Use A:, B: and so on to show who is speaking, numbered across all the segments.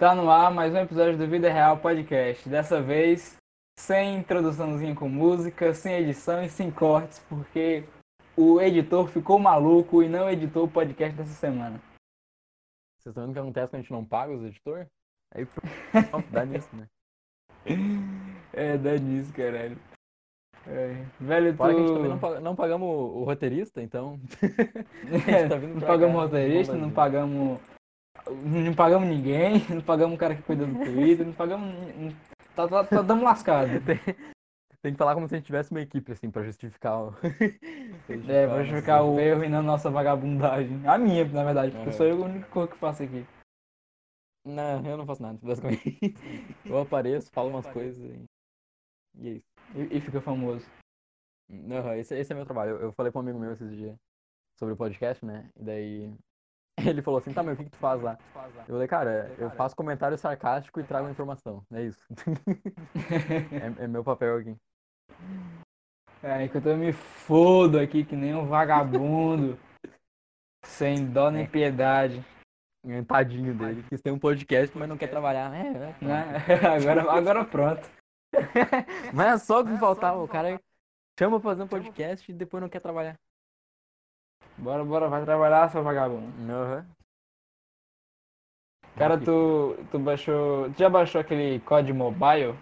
A: Está no ar mais um episódio do Vida Real Podcast. Dessa vez, sem introduçãozinha com música, sem edição e sem cortes, porque o editor ficou maluco e não editou o podcast dessa semana.
B: Vocês estão vendo o que acontece quando a gente não paga os editores? Aí dá nisso, né?
A: É, dá nisso, caralho. É. Velho,
B: Fora
A: tu...
B: que a gente também não, pag- não pagamos o, o roteirista, então.
A: É,
B: tá vindo
A: não pagamos
B: cá,
A: roteirista,
B: vamos
A: não pagamos. Não pagamos ninguém, não pagamos o cara que cuida do Twitter, não pagamos. Tá, tá, tá dando lascado.
B: Tem que falar como se a gente tivesse uma equipe, assim, pra justificar o.
A: É, pra justificar o erro e não a nossa vagabundagem. A minha, na verdade, porque
B: Aham.
A: sou eu o único que faço aqui.
B: Não, eu não faço nada, basicamente. Eu apareço, falo umas coisas e. E é isso.
A: E, e fica famoso.
B: Aham, esse, esse é meu trabalho. Eu, eu falei pra um amigo meu esses dias sobre o podcast, né? E daí. Ele falou assim, tá, mas o que, que tu faz lá? Eu falei, cara, eu faço comentário sarcástico e trago informação. É isso. é, é meu papel aqui.
A: É, enquanto eu me fodo aqui que nem um vagabundo. sem dó nem piedade.
B: É, Tadinho dele. Quis ter um podcast, mas não quer trabalhar. É, é.
A: Né? Agora, agora pronto.
B: Mas é só o que faltava. O cara chama pra fazer um podcast e depois não quer trabalhar.
A: Bora, bora, vai trabalhar, seu vagabundo.
B: Aham.
A: Cara, tu, tu baixou. Tu já baixou aquele COD Mobile?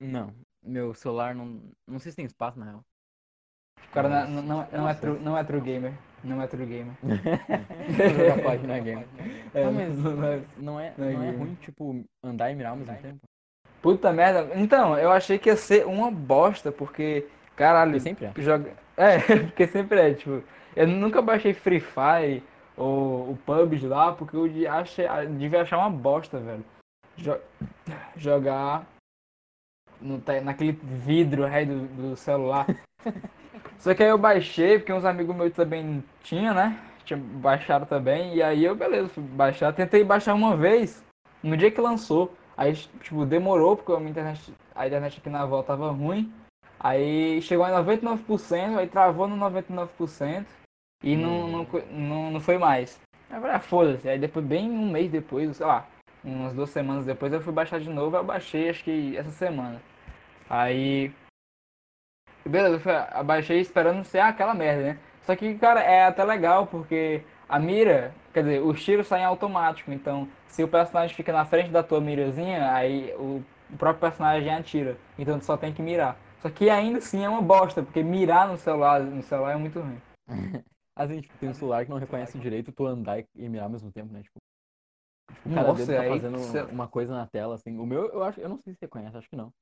B: Não. Meu celular não. Não sei se tem espaço, na real.
A: O cara não,
B: Nossa.
A: não, não, não é true, não é true gamer. Não é true gamer.
B: Jogar.
A: É,
B: Não, mas
A: não é-
B: não é,
A: Não é
B: não é ruim, tipo, andar e mirar ao mesmo tempo?
A: Puta merda. Então, eu achei que ia ser uma bosta, porque. Caralho.
B: Porque sempre é.
A: Joga... É, porque sempre é, tipo. Eu nunca baixei Free Fire ou o PUBG lá, porque eu achei, devia achar uma bosta, velho. Jo- Jogar no, naquele vidro aí do, do celular. Só que aí eu baixei, porque uns amigos meus também tinham, né? Tinha baixado também, e aí eu, beleza, fui baixar. Tentei baixar uma vez, no dia que lançou. Aí, tipo, demorou, porque a internet, a internet aqui na avó tava ruim. Aí chegou a 99%, aí travou no 99% e não, não, co- não, não foi mais. Aí eu falei, ah, foda-se. Aí depois, bem um mês depois, sei lá, umas duas semanas depois, eu fui baixar de novo, eu baixei acho que essa semana. Aí. Beleza, eu fui- eu baixei esperando ser aquela merda, né? Só que, cara, é até legal, porque a mira, quer dizer, os tiros saem automático, então se o personagem fica na frente da tua mirazinha, aí o o próprio personagem atira. Então tu só tem que mirar. Só que ainda assim é uma bosta, porque mirar no celular, no celular é muito ruim.
B: Assim, tipo, tem um celular que não reconhece direito tu andar e- mirar ao mesmo tempo, né? Tipo, tipo, cada
A: Nossa,
B: dedo tá
A: aí
B: fazendo
A: cê-
B: uma coisa na tela, assim. O meu, eu acho, eu não sei se você conhece, acho que não.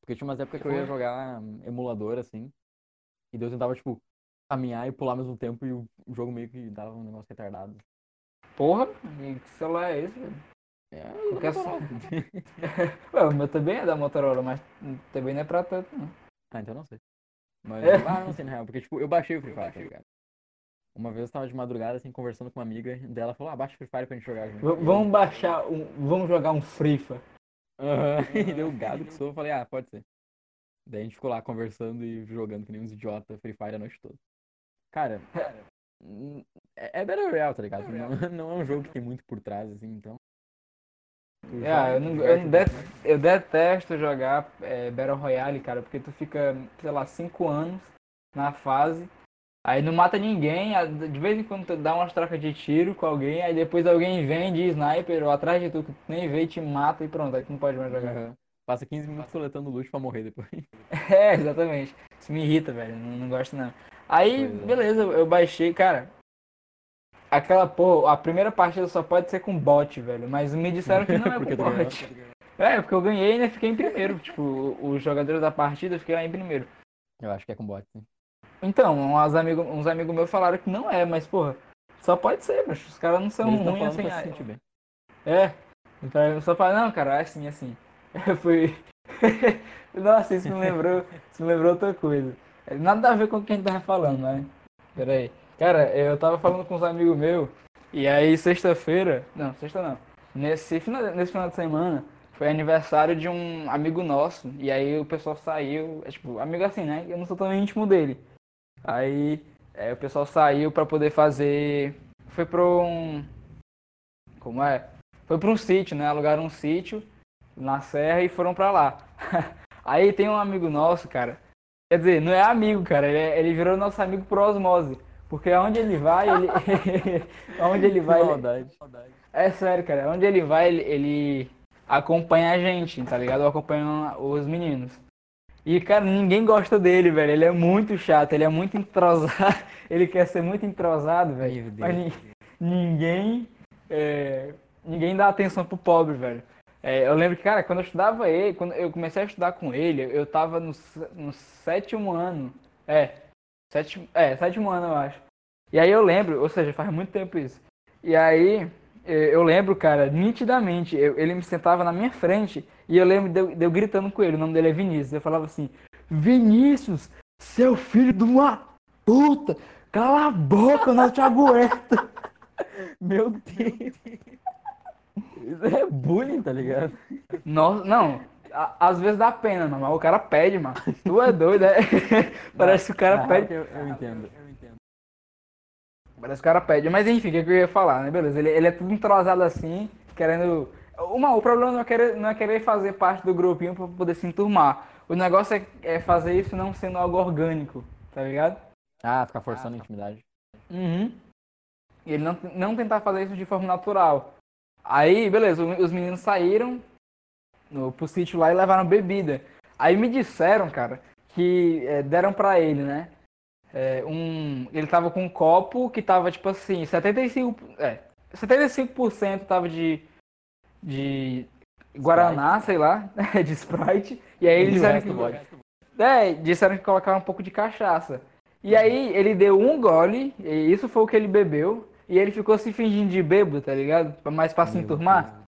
B: Porque tinha umas épocas que eu ia
A: Porra.
B: jogar hum, emulador, assim, e eu tentava, tipo, caminhar e pular ao mesmo tempo e o jogo meio que dava um negócio retardado.
A: Porra, e que celular é esse, velho?
B: É,
A: Qualquer
B: eu
A: som. Ué, o meu também é da Motorola, mas também não é pra tanto, não.
B: Ah, então eu não sei. Mas,
A: É.
B: ah, não sei na real, porque, tipo, eu baixei o Free Fire, tá ligado? Uma vez eu tava de madrugada, assim, conversando com uma amiga dela, falou, ah, baixa o Free Fire pra gente jogar junto.
A: V- vamos baixar, um, vamos jogar um Frifa.
B: Aham, E deu gado que sou, eu falei, ah, pode ser. Daí a gente ficou lá conversando e jogando que nem uns idiota Free Fire a noite toda. Cara, é, é Battle Royale, tá ligado? Não, não é um jogo que tem muito por trás, assim, então. joga,
A: É, eu, não, eu, não det- eu detesto jogar é, Battle Royale, cara, porque tu fica, sei lá, 5 anos na fase, aí não mata ninguém, de vez em quando tu dá umas trocas de tiro com alguém, aí depois alguém vem de sniper ou atrás de tu que tu nem vê e te mata e pronto, aí tu não pode mais jogar.
B: Aham. Passa 15 minutos coletando loot pra morrer depois.
A: É, exatamente. Isso me irrita, velho. Não, não gosto não. Aí,
B: Pois é.
A: beleza, eu baixei, cara. Aquela porra, a primeira partida só pode ser com bot, velho. Mas me disseram que não é
B: Porque
A: com bot. É, porque eu ganhei e ainda fiquei em primeiro. Tipo, os jogadores da partida fiquei lá em primeiro.
B: Eu acho que é com bot, sim.
A: Então, uns amigos uns amigos meus falaram que não é, mas porra, só pode ser, mas os caras não são
B: Eles
A: ruins assim.
B: pra se
A: ah,
B: sentir bem.
A: É. Então eu só falo, não, cara, é assim, é assim. Eu fui. Nossa, isso me lembrou. Isso me lembrou outra coisa. Nada a ver com o que a gente tava falando, né? Pera aí. Cara, eu tava falando com uns amigos meus, e aí sexta-feira. Não, sexta não. Nesse final, nesse final de semana foi aniversário de um amigo nosso. E aí o pessoal saiu. É, tipo, amigo assim, né? Eu não sou tão íntimo dele. Aí é, o pessoal saiu pra poder fazer. Foi pro um. Como é? foi pra um sítio, né? Alugaram um sítio na serra e foram pra lá. Aí tem um amigo nosso, cara. Quer dizer, não é amigo, cara. Ele, é- ele virou nosso amigo por osmose. Porque aonde ele vai, ele. aonde ele vai. Ele...
B: Maldade.
A: É sério, cara. Onde ele vai, ele, ele acompanha a gente, tá ligado? Acompanha os meninos. E, cara, ninguém gosta dele, velho. Ele é muito chato, ele é muito entrosado. Ele quer ser muito entrosado, velho. Mas ni- ninguém. é, ninguém dá atenção pro pobre, velho. É, eu lembro que, cara, quando eu estudava ele, quando eu comecei a estudar com ele, eu tava no, no sétimo ano. É, sétimo, é, sétimo ano, eu acho. E aí eu lembro, ou seja, faz muito tempo isso. E aí eh, eu lembro, cara, nitidamente, eu- ele me sentava na minha frente e eu lembro de eu, de eu gritando com ele, o nome dele é Vinícius. Eu falava assim: Vinícius, seu filho de uma puta, cala a boca, eu não te aguento.
B: Meu Deus. Isso é bullying, tá ligado?
A: Nossa, não, a- às vezes dá pena, mano, mas o cara pede, mano. Tu é doido, é? Parece que o cara
B: Ah,
A: pede.
B: Eu, eu entendo. Eu entendo.
A: Parece que o cara pede. Mas enfim, o que, que eu ia falar, né? Beleza, ele, ele é tudo entrosado assim, querendo. Uma, o problema não é, querer, não é querer fazer parte do grupinho pra poder se enturmar. O negócio é, é fazer isso não sendo algo orgânico, tá ligado?
B: Ah, ficar forçando a intimidade.
A: Uhum. E ele não, não tentar fazer isso de forma natural. Aí, beleza, os meninos saíram no, pro sítio lá e levaram bebida. Aí me disseram, cara, que é, deram pra ele, né? é, um, ele tava com um copo que tava tipo assim, 75%, é, 75% tava de, de Guaraná, sei lá, de Sprite. E aí eles disseram que, é, disseram que colocaram um pouco de cachaça. E aí ele deu um gole, e isso foi o que ele bebeu, e ele ficou se fingindo de bêbado, tá ligado? Mas pra se enturmar.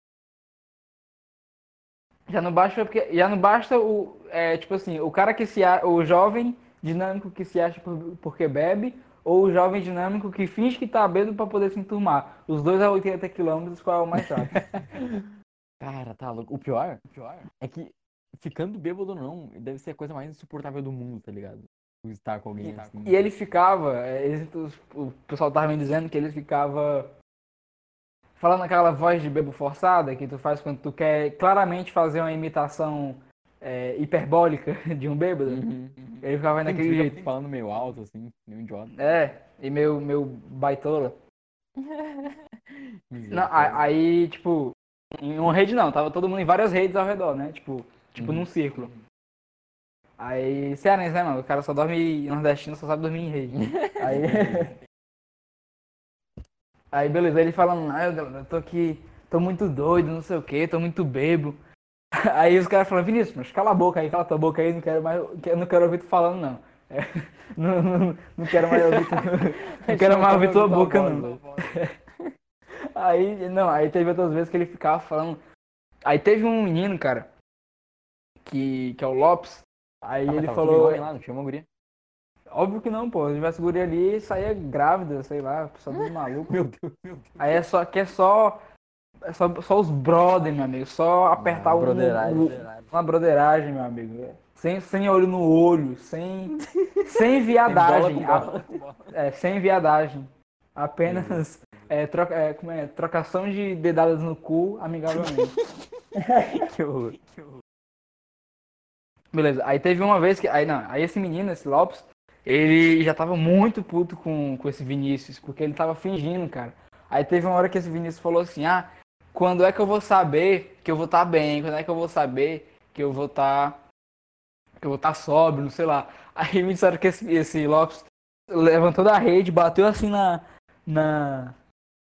A: Já não basta porque já não basta o é, tipo assim, o cara que se o jovem dinâmico que se acha por- porque bebe ou o jovem dinâmico que finge que tá bêbado pra poder se enturmar. Os dois a 80 km, qual é o mais rápido?
B: Cara, tá louco. O pior, o pior é que ficando bêbado ou não, deve ser a coisa mais insuportável do mundo, tá ligado? Estar com alguém assim.
A: E ele ficava, é, os- o pessoal tava me dizendo que ele ficava falando aquela voz de bebo forçada que tu faz quando tu quer claramente fazer uma imitação é, hiperbólica de um bêbado.
B: Uhum.
A: Ele ficava
B: Ele
A: daquele
B: fica
A: jeito.
B: falando meio alto, assim, meio idiota.
A: É, e meu, meu baitola. Não, aí, tipo, em uma rede não, tava todo mundo em várias redes ao redor, né? Tipo, tipo
B: Uhum.
A: num círculo. Aí, cearense, né, mano? O cara só dorme nordestino, só sabe dormir em rede. Aí. Aí, beleza, ele falando, ah, eu, eu tô aqui, tô muito doido, não sei o que, tô muito bebo. Aí os caras falando, Vinícius, mas cala a boca aí, cala tua boca aí, não quero mais, não quero ouvir tu falando, não. É, não, não, não quero mais ouvir tu, não quero mais ouvir tua boca, não. Aí, não, aí teve outras vezes que ele ficava falando. Aí teve um menino, cara, que, que é o Lopes. Aí
B: Ah,
A: ele falou.
B: lá, não tinha uma guria.
A: Óbvio que não, pô. Se tivesse guria ali, saía grávida, sei lá, pessoa dos malucos.
B: Meu Deus, meu Deus.
A: Aí é só que é só. É só, só os brother, meu amigo. Só apertar o.
B: broderagem.
A: o- Uma broderagem, meu amigo. Sem, sem olho no olho, sem. Sem viadagem.
B: Tem bola bola.
A: É, sem viadagem. Apenas é, troca, é, como é, trocação de dedadas no cu amigavelmente.
B: Que horror.
A: Beleza, aí teve uma vez que. Aí não, aí esse menino, esse Lopes, ele já tava muito puto com, com esse Vinícius, porque ele tava fingindo, cara. Aí teve uma hora que esse Vinícius falou assim, ah, quando é que eu vou saber que eu vou estar bem? Quando é que eu vou saber que eu vou estar. que eu vou estar sóbrio, não sei lá. Aí me disseram que esse, esse Lopes levantou da rede, bateu assim na. na,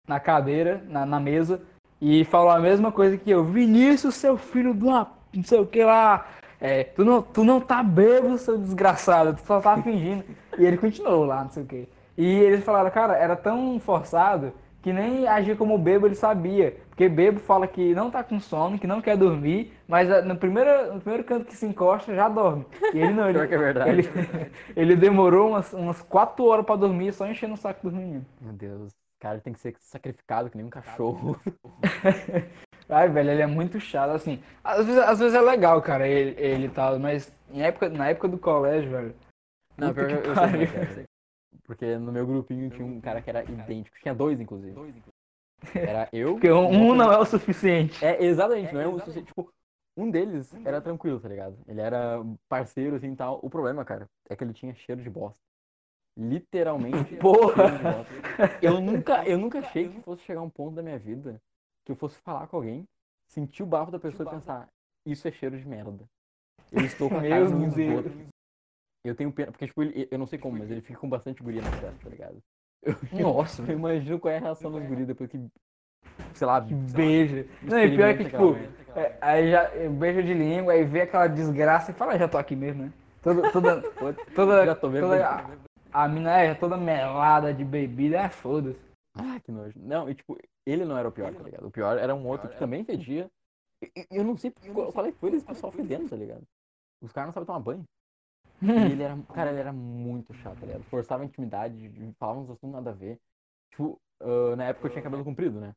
A: na cadeira, na, na mesa, e falou a mesma coisa que eu. Vinícius, seu filho uma. não sei o que lá. É, tu não, tu não tá bêbado, seu desgraçado, tu só tá fingindo. E ele continuou lá, não sei o que. E eles falaram, cara, era tão forçado que nem agir como bêbado ele sabia. Porque bêbado fala que não tá com sono, que não quer dormir, mas ah, no primeiro, no primeiro canto que se encosta já dorme. E ele não, ele,
B: Pior que é verdade.
A: ele, ele demorou umas, umas quatro horas pra dormir só enchendo o saco dos meninos.
B: Meu Deus. O cara tem que ser sacrificado que nem um cachorro.
A: Ai, velho, ele é muito chato, assim. Às vezes, às vezes é legal, cara, ele, ele tal, mas em época, na época do colégio, velho.
B: Não, pior
A: que
B: que eu sei é é, eu sei. Porque no meu grupinho tinha um cara que era idêntico. Tinha dois, inclusive. Era eu.
A: Porque um, um não é o suficiente.
B: É, exatamente, não é um suficiente. Tipo, um deles era tranquilo, tá ligado? Ele era parceiro, assim, tal. O problema, cara, é que ele tinha cheiro de bosta. Literalmente.
A: Porra!
B: cheiro de bosta. Eu nunca, eu nunca achei que fosse chegar um ponto da minha vida que eu fosse falar com alguém, sentir o bafo da pessoa e pensar, isso é cheiro de merda. Eu estou com a cara no esgoto. Eu tenho pena, porque, tipo, ele, eu não sei como, mas ele fica com bastante guria na festa, tá ligado? Eu,
A: Nossa,
B: eu imagino qual é a reação dos guris depois que, sei lá,
A: que beijo. Não, e pior é que, tipo, é, aí já é, beijo de língua, aí vê aquela desgraça e fala, "Ah, já tô aqui mesmo, né? Toda, toda, toda,
B: Já tô vendo.
A: toda a, a mina é toda melada de bebida, é foda-se.
B: Ah, que nojo. Não, e tipo, ele não era o pior, tá ligado? O pior era um outro que também fedia. E- e- Eu não sei é que foi desse pessoal fedendo, tá ligado? Os caras não sabem tomar banho. E ele era, cara, ele era muito chato, tá ligado? Forçava a intimidade, falava uns assuntos nada a ver. Tipo, ah, na época eu tinha cabelo comprido, né?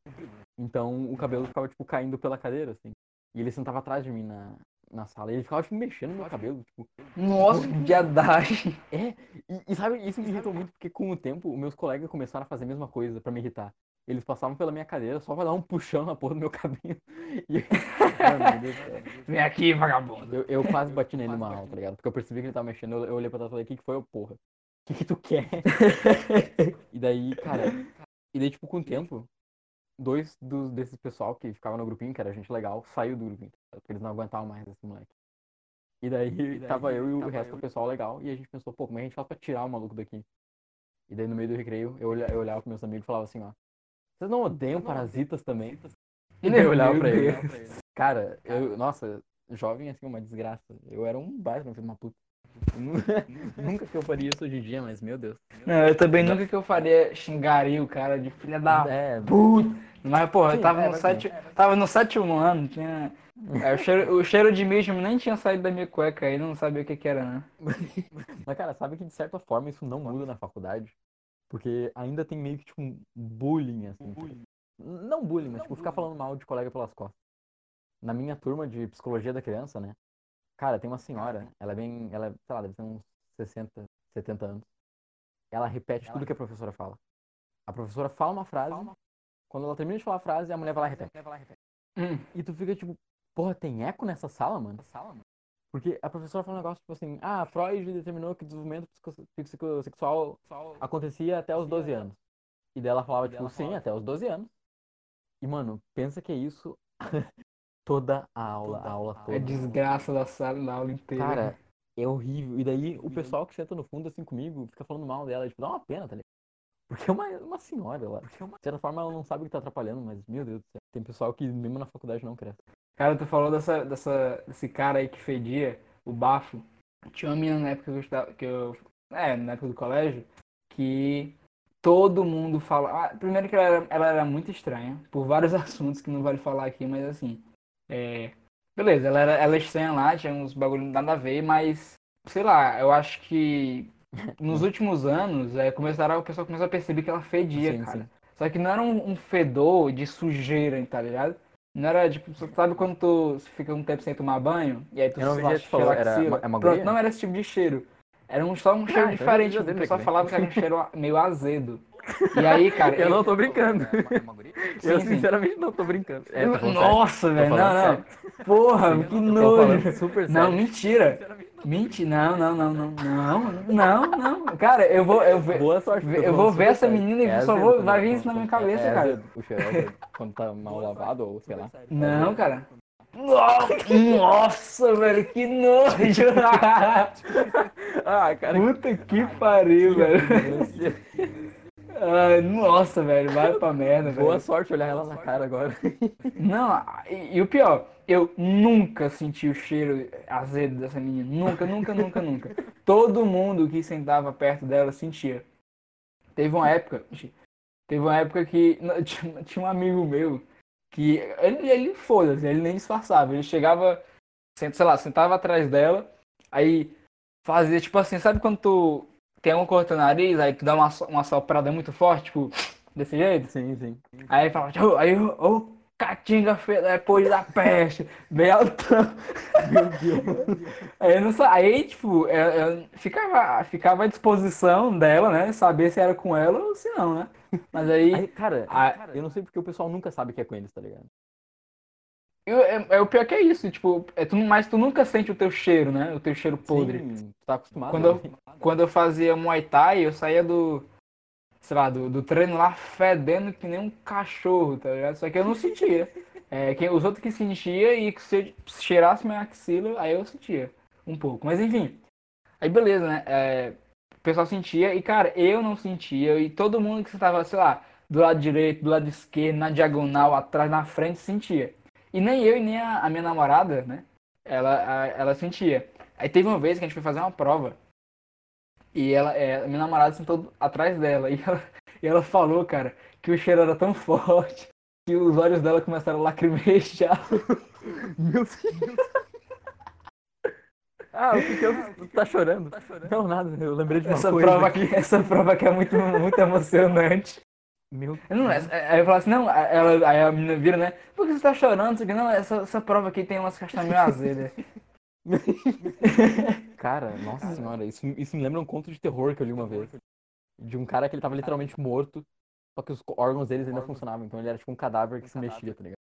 B: Então o cabelo ficava, tipo, caindo pela cadeira, assim. E ele sentava atrás de mim na, na sala. E ele ficava, tipo, mexendo no meu cabelo, tipo.
A: Nossa, que viadagem.
B: É, e, e sabe, isso me irritou muito porque com o tempo, os meus colegas começaram a fazer a mesma coisa pra me irritar. Eles passavam pela minha cadeira só pra dar um puxão na porra do meu cabelo. E... Céu.
A: Vem aqui, vagabundo.
B: Eu, eu quase bati nele numa aula, tá ligado? Porque eu percebi que ele tava mexendo, eu, eu olhei pra trás e falei, o que, que foi, ô porra? O que, que tu quer? E daí, cara, e daí, tipo, com o tempo, dois dos, desses pessoal que ficavam no grupinho, que era gente legal, saiu do grupinho, porque eles não aguentavam mais esse moleque. E daí, tava eu e o resto do pessoal legal, e a gente pensou, pô, como é que a gente faz pra tirar o maluco daqui? E daí, no meio do recreio, eu, olha- eu olhava pros meus amigos e falava assim, ó, vocês não odeiam parasitas também? E daí eu olhava pra ele.
A: Deus.
B: Cara, eu, nossa, jovem assim, uma desgraça. Eu era um baita, filho de uma puta. Eu nu- Nunca que eu faria isso hoje em dia, mas meu Deus.
A: Não, eu também nunca que eu faria xingaria o cara de filha da
B: É,
A: puta. Mas, porra, eu
B: Sim,
A: tava
B: é,
A: no, sete, tava no sétimo ano, tinha. é, o, cheiro, o cheiro de mijo nem tinha saído da minha cueca aí, não sabia o que que era, né?
B: Mas, cara, sabe que de certa forma isso não muda na faculdade? Porque ainda tem meio que tipo um bullying, assim. tipo, Não bullying, mas tipo, ficar falando mal de colega pelas costas. Na minha turma de psicologia da criança, né? Cara, tem uma senhora, ela é bem. Ela, é, sei lá, deve ter uns 60, 70 anos. Ela repete tudo que a professora fala. A professora fala uma frase, quando ela termina de falar a frase, a mulher vai lá e repete.
A: Hum.
B: E tu fica tipo, porra, tem eco nessa sala, mano? Porque a professora fala um negócio tipo assim, ah, Freud determinou que o desenvolvimento psico- psicossexual acontecia até os 12 anos. E daí ela falava, tipo, sim, até os 12 anos. E, mano, pensa que é isso toda a aula, a aula
A: É
B: toda.
A: desgraça da sala, da aula inteira.
B: Cara, é horrível. E daí o pessoal que senta no fundo assim comigo fica falando mal dela, tipo, dá uma pena, tá ligado? Porque é uma, uma senhora lá. De certa forma ela não sabe o que tá atrapalhando, mas, meu Deus do céu. Tem pessoal que mesmo na faculdade não cresce.
A: Cara, tu falou dessa, dessa, desse cara aí que fedia, o bafo. Tinha uma menina na época que eu estava, que eu, é, na época do colégio, que todo mundo fala. Ah, primeiro que ela era, ela era muito estranha, por vários assuntos que não vale falar aqui, mas assim, é, beleza, ela era, ela é estranha lá, tinha uns bagulho nada a ver, mas, sei lá, eu acho que nos últimos anos, é, começaram, o pessoal começou a perceber que ela fedia,
B: Sim,
A: cara.
B: sim.
A: Só que não era um, um fedor de sujeira, tá ligado? Não era tipo, sabe quando tu fica um tempo sem tomar banho? E aí tu
B: Eu não vi falou, era uma- é uma
A: Pronto, não era esse tipo de cheiro. Era um, só um cheiro
B: então eu
A: diferente. O pessoal falava que era um cheiro meio azedo. E aí, cara.
B: Eu não tô brincando.
A: Sim,
B: Eu
A: sim.
B: sinceramente não tô brincando. É, tô sério.
A: Nossa, velho. Não,
B: falando
A: não. Porra, que
B: Tô
A: nojo.
B: super
A: Não,
B: sério.
A: mentira. Mentira. Não, não, não, não. Não, não, não. Cara, eu vou. Eu, ve-
B: Boa sorte.
A: Eu vou ver essa
B: sério.
A: menina e
B: É
A: só vou- vai vir isso na minha cabeça,
B: é, é
A: cara.
B: azedo. O cheiro é. Quando tá mal lavado ou sei lá.
A: Não, cara. Nossa, velho, que nojo!
B: Ah, cara.
A: Puta que pariu, velho. Ai, nossa, velho, vai pra merda,
B: Boa
A: velho.
B: sorte olhar ela na cara agora.
A: Não, e, e o pior, eu nunca senti o cheiro azedo dessa menina. Nunca, nunca, nunca, nunca. Todo mundo que sentava perto dela sentia. Teve uma época, teve uma época que tinha, tinha um amigo meu que ele, ele foda-se, ele nem disfarçava. Ele chegava, sei lá, sentava atrás dela, aí fazia tipo assim, sabe quando tu tem coisa no teu nariz, aí tu dá uma, uma soprada muito forte, tipo, desse jeito?
B: Sim, sim.
A: Aí fala, "Tchau", aí eu, oh, Caatinga depois da peste, bem altão.
B: Meu Deus.
A: Aí, não aí tipo, eu, eu ficava, ficava à disposição dela, né? Saber se era com ela ou se não, né? Mas aí.
B: Aí, cara,
A: a-
B: eu não sei porque o pessoal nunca sabe que é com eles, tá ligado?
A: Eu- é, é o pior que é isso, tipo, é tu, mas tu nunca sente o teu cheiro, né? O teu cheiro podre.
B: Sim, tá acostumado.
A: Quando eu-
B: né?
A: Quando eu fazia Muay Thai, eu saía do. Sei lá, do, do treino lá fedendo que nem um cachorro, tá ligado? Só que eu não sentia. É, quem, os outros que sentia e que se eu cheirasse minha axila, aí eu sentia um pouco. Mas enfim. Aí beleza, né? É, o pessoal sentia e, cara, eu não sentia. E todo mundo que estava, sei lá, do lado direito, do lado esquerdo, na diagonal, atrás, na frente, sentia. E nem eu e nem a, a minha namorada, né? Ela, a- ela sentia. Aí teve uma vez que a gente foi fazer uma prova. E ela, é, a minha namorada sentou atrás dela. E ela, e ela falou, cara, que o cheiro era tão forte que os olhos dela começaram a lacrimejar.
B: Meu Deus. Ah, o que que eu... Tu tá chorando? Não, nada, eu lembrei de uma
A: Essa
B: coisa.
A: prova, aqui, essa prova aqui é muito, muito emocionante.
B: Meu
A: Não, essa- aí eu falo assim, não, ela, aí a menina vira, né? Por que você tá chorando? Isso Não, essa, essa prova aqui tem umas castanhas meio azedas.
B: Cara, nossa senhora, isso, isso me lembra um conto de terror que eu li uma vez. De um cara que ele tava literalmente morto, só que os órgãos deles ainda funcionavam. Então ele era tipo um cadáver que se mexia, tá ligado?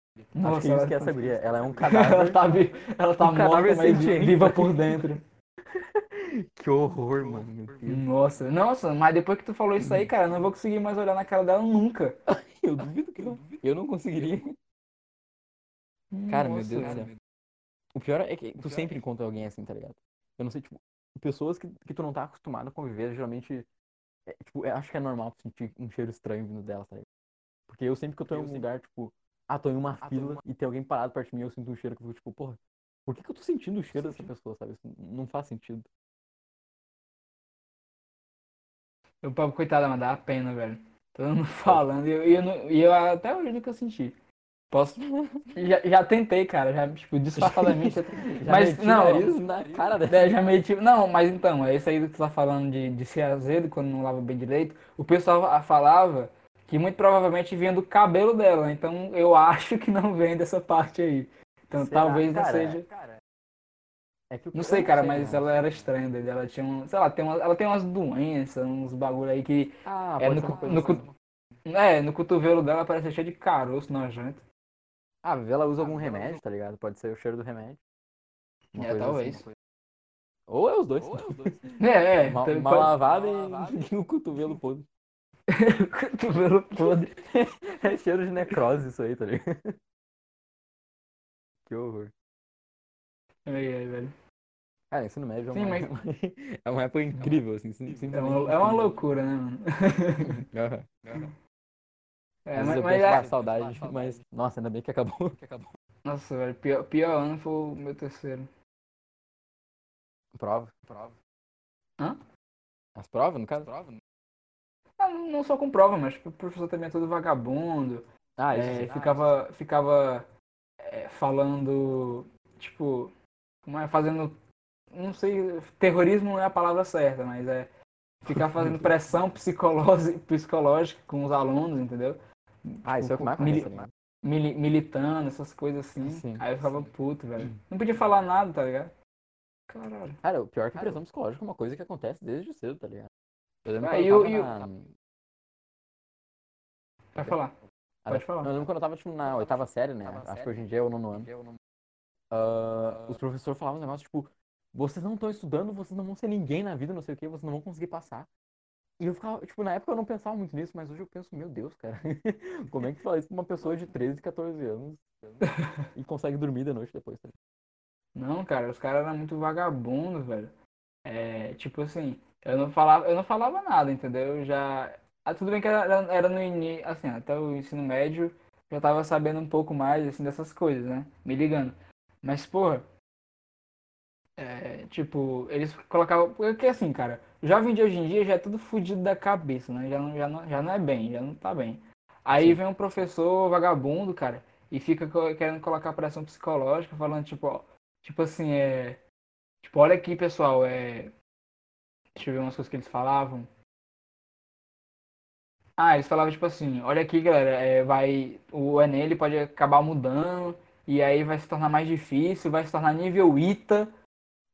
B: Acho que é isso que é essa guria. Ela é um
A: ela
B: cadáver.
A: tá, vi- ela tá
B: Um cadáver
A: morta, mas viva por dentro.
B: que horror, mano. Meu Deus.
A: Nossa, nossa, mas depois que tu falou isso aí, cara, eu não vou conseguir mais olhar na cara dela nunca.
B: Eu duvido que não. Eu não conseguiria. Cara, meu
A: Nossa,
B: Deus do
A: velho.
B: céu. O pior é que tu sempre encontra alguém assim, tá ligado? Eu não sei, tipo, pessoas que, que tu não tá acostumado a conviver, geralmente, é, tipo, eu acho que é normal tu sentir um cheiro estranho vindo dela, tá ligado? Porque eu sempre que eu tô em um lugar, tipo, ah, tô em uma fila e tem alguém parado perto de mim, eu sinto um cheiro que eu fico, tipo, porra, por que que eu tô sentindo o cheiro dessa pessoa, sabe? Isso não faz sentido.
A: O pobre coitado, mas dá pena, velho. Todo mundo falando e eu, eu, não- e eu até hoje nunca senti. Posso. Já, já tentei, cara, já, tipo, disfarçadamente.
B: Já
A: Mas,
B: meti
A: não.
B: nariz na cara.
A: É, já meti. Não, mas então, é isso aí que tu tá falando de, de ser azedo quando não lava bem direito. O pessoal a- falava que muito provavelmente vinha do cabelo dela. Então eu acho que não vem dessa parte aí. Então
B: Será?
A: talvez não
B: Cara,
A: seja.
B: É que
A: Não sei, cara,
B: sei,
A: mas
B: não.
A: ela era estranha dele. Ela tinha um. Sei lá, tem uma, ela tem umas doenças, uns bagulho aí que.
B: Ah,
A: É,
B: pode
A: no
B: coisa
A: no
B: assim.
A: É, no cotovelo dela parece cheio de caroço nojento.
B: Ah, ela usa algum remédio, tá ligado? Pode ser o cheiro do remédio. Uma
A: É,
B: coisa
A: talvez.
B: assim. Ou é os dois.
A: É, é.
B: mal,
A: então
B: mal
A: pode-
B: lavado e o cotovelo podre.
A: cotovelo podre.
B: É cheiro de necrose isso aí, tá ligado? Que horror.
A: Ai, ai, velho.
B: Cara, ensino médio é
A: Sim,
B: uma,
A: mas-
B: é uma época incrível, assim. sim-
A: É uma, é uma loucura, né, mano? É,
B: Às
A: mas,
B: eu
A: mas
B: penso,
A: é-
B: ah, saudade, mas... Nossa, ainda bem que acabou.
A: Nossa, velho, pior, pior ano foi o meu terceiro.
B: Prova. Prova.
A: Hã?
B: As provas, no caso?
A: Ah, não, não só com prova, mas o professor também é todo vagabundo.
B: Ah, isso
A: É,
B: sim.
A: ficava ficava é, falando, tipo, como é, fazendo, não sei, terrorismo não é a palavra certa, mas é ficar fazendo pressão psicológica com os alunos, entendeu?
B: Ah, isso é o que mais
A: Mili-? Mili- militando, essas coisas assim.
B: Sim,
A: Aí eu ficava puto, velho. Não podia falar nada, tá ligado? Caralho.
B: Cara, o pior é que pressão psicológica é uma coisa que acontece desde cedo, tá ligado? Eu lembro
A: Ah,
B: eu na...
A: Vai falar. Pode falar.
B: Eu lembro quando eu tava, tipo, na oitava série, né? Acho que hoje em dia é o nono ano. Ah, os professores falavam um negócio, tipo, vocês não estão estudando, vocês não vão ser ninguém na vida, não sei o quê, vocês não vão conseguir passar. E eu ficava, tipo, na época eu não pensava muito nisso, mas hoje eu penso, meu Deus, cara, como é que fala isso pra uma pessoa de 13, 14 anos e consegue dormir de noite depois, tá ligado?
A: Não, cara, os caras eram muito vagabundos, velho. É, tipo assim, eu não falava, eu não falava nada, entendeu? Eu já. Ah, tudo bem que era, era no início, assim, até o ensino médio, já tava sabendo um pouco mais, assim, dessas coisas, né? Me ligando. Mas, porra. É, tipo, eles colocavam. Porque assim, cara, o jovem de hoje em dia já é tudo fudido da cabeça, né? Já não, já não, já não é bem, já não tá bem. Aí
B: Sim.
A: vem um professor vagabundo, cara, e fica querendo colocar pressão psicológica, falando, tipo, ó, tipo assim, é. Tipo, olha aqui, pessoal, é. Deixa eu ver umas coisas que eles falavam. Ah, eles falavam tipo assim, olha aqui, galera, é, vai. O Enem ele pode acabar mudando, e aí vai se tornar mais difícil, vai se tornar nível ITA,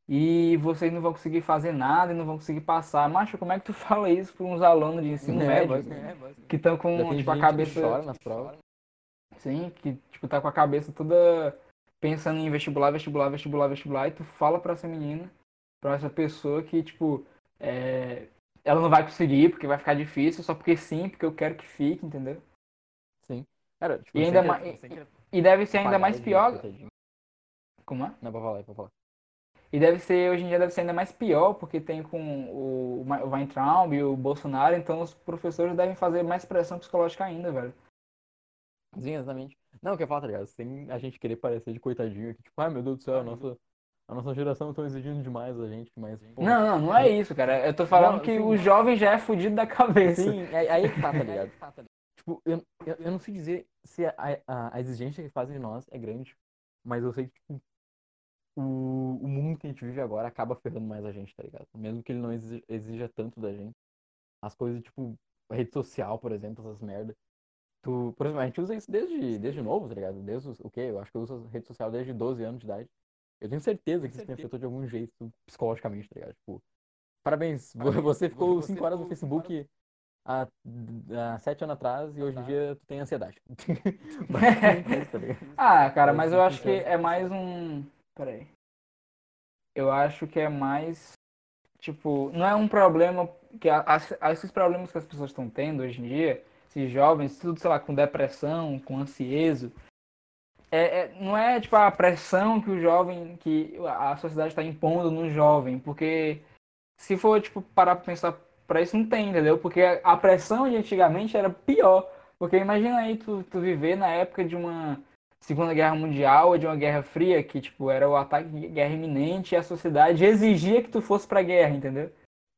A: e vocês não vão conseguir fazer nada e não vão conseguir passar. Macho, como é que tu fala isso para uns alunos de ensino
B: É,
A: médio
B: basicamente.
A: que estão com tipo, a cabeça.
B: que chora nas provas.
A: Sim, que tipo, tá com a cabeça toda pensando em vestibular, vestibular, vestibular, vestibular, e tu fala pra essa menina, pra essa pessoa que, tipo, é, ela não vai conseguir porque vai ficar difícil, só porque sim, porque eu quero que fique, entendeu?
B: Sim. Cara, tipo,
A: E ainda
B: querer-
A: mais-
B: querer
A: E deve ser ainda
B: pagar
A: mais pior. Como é?
B: Não, pode falar, pode falar.
A: E deve ser, hoje em dia deve ser ainda mais pior, porque tem com o, o Weintraub e o Bolsonaro, então os professores devem fazer mais pressão psicológica ainda, velho.
B: Sim, exatamente. Não, o que eu falo, tá ligado? Sem a gente querer parecer de coitadinho aqui, tipo, ai meu Deus do céu, a nossa, a nossa geração estão exigindo demais da gente, mas. porra,
A: Não, não, não é isso, cara. Eu tô falando
B: Não,
A: que
B: sim.
A: o jovem já é fudido da cabeça.
B: Sim, aí aí que tá, tá ligado? Tipo, eu, eu, eu não sei dizer se a, a, a exigência que fazem de nós é grande, mas eu sei que, tipo, o, o mundo que a gente vive agora acaba ferrando mais a gente, tá ligado? Mesmo que ele não exija, exija tanto da gente. As coisas, tipo, rede social, por exemplo, essas merda. Tu, por exemplo, a gente usa isso desde, desde novo, tá ligado? Desde o quê? Eu acho que eu uso rede social desde 12 anos de idade. Eu tenho certeza que isso me afetou de algum jeito psicologicamente, tá ligado? Tipo, parabéns, vo- você ficou 5 horas no Facebook há, há 7 anos atrás e hoje em dia tu tem ansiedade. Tá?
A: Ah, cara, mas eu acho que é mais um. Peraí. Eu acho que é mais. Tipo, não é um problema. que Esses problemas que as pessoas estão tendo hoje em dia, esses jovens, tudo, sei lá, com depressão, com ansieso. É, é- não é tipo a pressão que o jovem, que a sociedade está impondo no jovem, porque se for tipo parar pra pensar pra isso não tem, entendeu? Porque a pressão de antigamente era pior, porque imagina aí tu, tu viver na época de uma Segunda Guerra Mundial ou de uma Guerra Fria, que tipo era o ataque de guerra iminente e a sociedade exigia que tu fosse pra guerra, entendeu?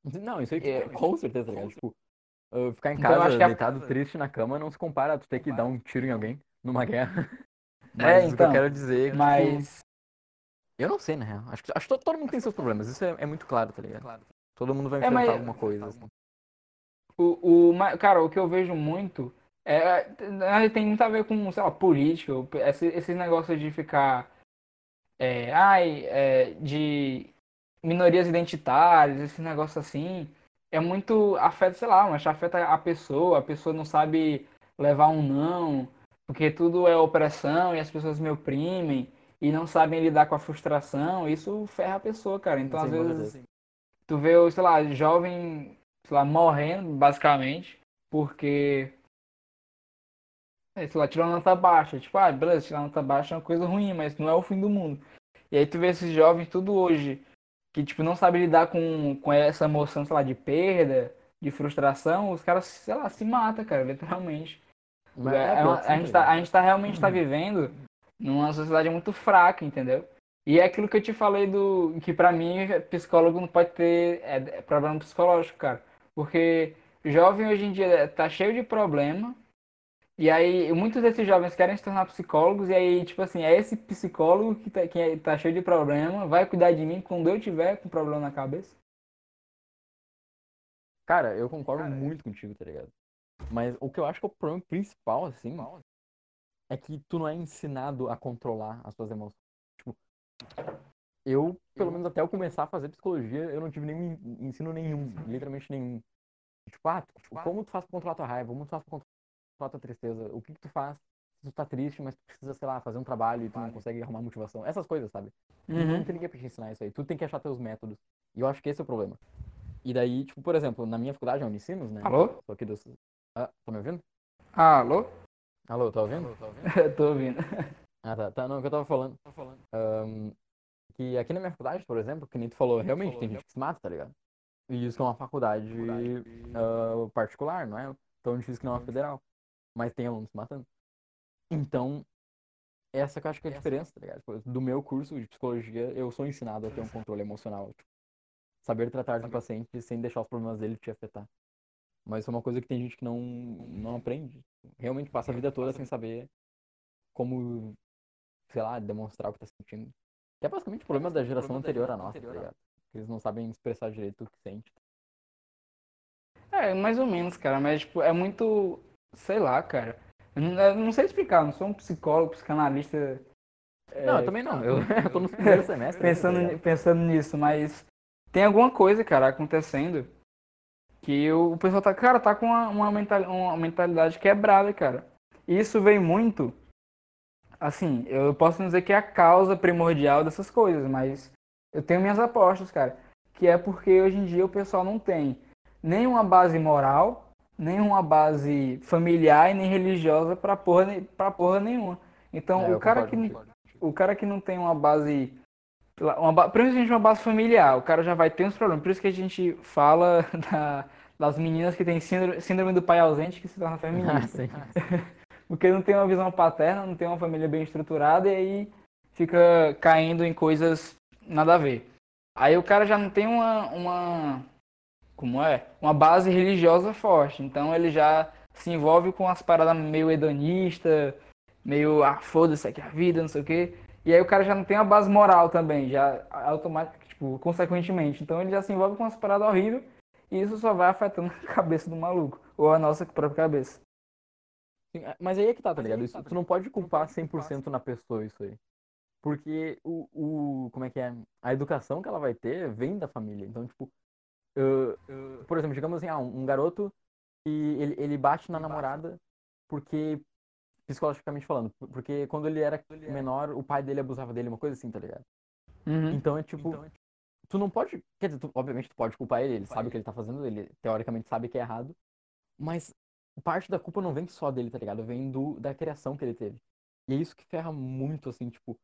B: Não, isso aí
A: É.
B: com certeza, ligado? Tipo, ficar em
A: Então,
B: casa
A: acho que a-
B: deitado triste na cama não se compara a tu ter que dar um tiro em alguém numa guerra. Mas
A: É,
B: o que eu
A: então,
B: quero dizer é que, tipo,
A: Mas
B: Eu não sei, na real. Acho que, acho que todo, mundo tem seus problemas. Isso é, é muito claro, tá ligado? Todo mundo vai
A: É,
B: enfrentar
A: mas-
B: alguma coisa. assim.
A: o, o cara, o que eu vejo muito é é, tem muito a ver com, sei lá, política, esses negócios de ficar é, ai, é, de minorias identitárias, esse negócio assim, é muito afeta, sei lá, mas afeta a pessoa, a pessoa não sabe levar um não, porque tudo é opressão e as pessoas me oprimem e não sabem lidar com a frustração, isso ferra a pessoa, cara. Então, às
B: Sim, com
A: vezes, tu vê, sei lá, jovem, sei lá, morrendo, basicamente, porque, é, sei lá, tirou nota baixa. Tipo, ah, beleza, tirar nota baixa é uma coisa ruim, mas não é o fim do mundo. E aí tu vê esses jovens tudo hoje, que, tipo, não sabe lidar com, com essa emoção, sei lá, de perda, de frustração, os caras, sei lá, se matam, cara, literalmente.
B: Mas
A: É,
B: é
A: uma- a, gente
B: tá
A: a gente tá realmente tá vivendo numa sociedade muito fraca, entendeu? E é aquilo que eu te falei do que pra mim psicólogo não pode ter é, é problema psicológico, cara. Porque jovem hoje em dia tá cheio de problema. E aí muitos desses jovens querem se tornar psicólogos e aí tipo assim, é esse psicólogo que tá, que tá cheio de problema, vai cuidar de mim quando eu tiver com problema na cabeça?
B: Cara, eu concordo muito contigo, tá ligado? Mas o que eu acho que é o problema principal, assim, é que tu não é ensinado a controlar as suas emoções. Tipo, eu, pelo menos até eu começar a fazer psicologia, eu não tive nenhum en- ensino nenhum, literalmente nenhum. Tipo, ah, tipo, como tu faz pra controlar tua raiva? Como tu faz pra controlar tua tristeza? O que que tu faz se tu tá triste, mas tu precisa, sei lá, fazer um trabalho e tu não consegue arrumar motivação? Essas coisas, sabe? Não tem ninguém pra te ensinar isso aí. Tu tem que achar teus métodos. E eu acho que esse é o problema. E daí, tipo, por exemplo, na minha faculdade, a Unicinos, né?
A: Alô?
B: Tô aqui dos... Ah, tá me ouvindo?
A: Alô?
B: Alô, tá ouvindo?
A: Eu tô ouvindo.
B: Ah, tá. Tá, não, o que eu tava falando. Ahn, que aqui na minha faculdade, por exemplo, que nem tu falou, realmente tem gente que se mata, tá ligado? E isso que é uma faculdade ah, particular, não é tão difícil que não é uma federal. Mas tem alunos se matando. Então, essa que eu acho que é a diferença, tá ligado? Tipo, Do meu curso de psicologia, eu sou ensinado a ter um controle emocional. tipo, saber tratar do paciente sem deixar os problemas dele te afetar. Mas é uma coisa que tem gente que não, não aprende. Realmente passa a vida toda sem saber como, sei lá, demonstrar o que tá sentindo. Que é basicamente o problema da geração anterior à nossa, tá ligado? Eles não sabem expressar direito o que sente.
A: É, É, mais ou menos, cara, mas tipo, é muito. Sei lá, cara. Eu não, eu não sei explicar, não sou um psicólogo, psicanalista.
B: Não, eu também não. Eu, eu tô no primeiro semestre. tá
A: pensando,
B: ligado?
A: pensando nisso, mas tem alguma coisa, cara, acontecendo que o, pessoal tá, cara, tá com uma, uma, mental, uma mentalidade quebrada, cara. E isso vem muito, assim, eu posso dizer que é a causa primordial dessas coisas, mas eu tenho minhas apostas, cara, que é porque hoje em dia o pessoal não tem nenhuma base moral, nenhuma base familiar e nem religiosa pra porra, pra porra nenhuma. Então,
B: É,
A: o cara que o cara que não tem uma base. Uma, principalmente uma base familiar, o cara já vai ter uns problemas. Por isso que a gente fala da- das meninas que têm síndrome, síndrome do pai ausente que se torna
B: Ah,
A: feminista.
B: sim.
A: Porque não tem uma visão paterna, não tem uma família bem estruturada e aí fica caindo em coisas nada a ver. Aí o cara já não tem uma, uma como é? Uma base religiosa forte. Então ele já se envolve com as paradas meio hedonista, meio ah, foda-se aqui a vida, não sei o quê. E aí o cara já não tem uma base moral também, já automaticamente, tipo, consequentemente. Então ele já se envolve com umas paradas horríveis e isso só vai afetando a cabeça do maluco, ou a nossa própria cabeça.
B: Sim, é, Mas aí é que tá, tá ligado? Isso, tu não pode culpar 100% na pessoa isso aí. Porque o, o. Como é que é? A educação que ela vai ter vem da família. Então, tipo. ah, ah, por exemplo, digamos assim, ah, um um garoto e ele, ele bate na namorada porque. Psicologicamente falando. por- Porque quando ele era menor, o pai dele abusava dele, uma coisa assim, tá ligado?
A: Uhum.
B: Então é tipo. Tu não pode. Quer dizer, tu- obviamente tu pode culpar ele, ele sabe o que ele tá fazendo, ele teoricamente sabe que é errado. Mas parte da culpa não vem só dele, tá ligado? Vem do, da criação que ele teve. E é isso que ferra muito, assim, tipo.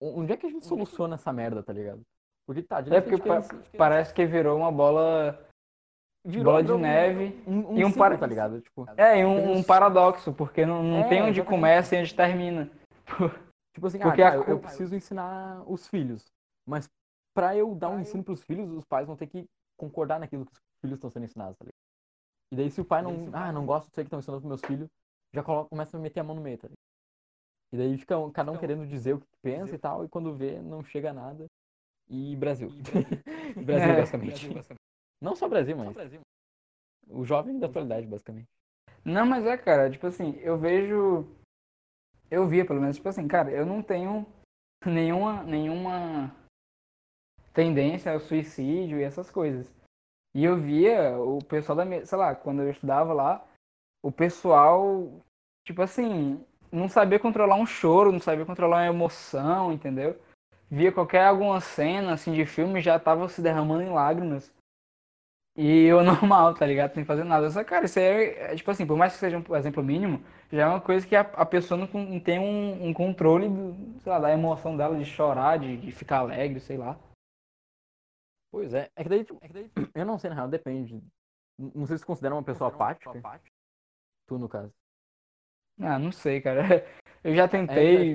B: Onde é que a gente soluciona essa merda, tá ligado? Porque tá,
A: É porque pa- parece que virou uma bola, bola de neve.
B: Um, um
A: e um para-
B: tá ligado? Tipo,
A: É, e um, um paradoxo, porque não, não
B: É,
A: tem onde
B: exatamente.
A: começa e onde termina.
B: tipo assim,
A: Porque
B: ah,
A: a
B: tá, eu, eu
A: culpa-
B: preciso ensinar os filhos. Mas pra eu dar um ensino pros filhos, os pais vão ter que concordar naquilo que os filhos estão sendo ensinados, tá ligado? E daí se o pai não, ah, não gosta disso aí que estão ensinando pros meus filhos, já coloca, começa a meter a mão no meio, tá ligado? E daí fica cada um querendo dizer o que pensa e tal, e quando vê, não chega a nada. E Brasil. Brasil,
A: É.
B: basicamente. Não só Brasil, mas o jovem da atualidade, basicamente.
A: Não, mas é, cara, tipo assim, eu vejo. Eu via, pelo menos, tipo assim, cara, eu não tenho nenhuma, nenhuma tendência ao suicídio e essas coisas. E eu via o pessoal da minha, sei lá, quando eu estudava lá, o pessoal, tipo assim, não sabia controlar um choro, não sabia controlar uma emoção, entendeu? Via qualquer alguma cena assim de filme já tava se derramando em lágrimas. E eu normal, tá ligado? Sem fazer nada. Só, cara, isso aí é, é, tipo assim, por mais que seja um exemplo mínimo, já é uma coisa que a, a pessoa não, não tem um, um controle, do, sei lá, da emoção dela de chorar, de, de ficar alegre, sei lá.
B: Pois é. É que daí, tipo, eu não sei, na real, depende. Não sei se considera uma pessoa apática. Tu, no caso.
A: Ah, não sei, cara. Eu já
B: É,
A: tentei.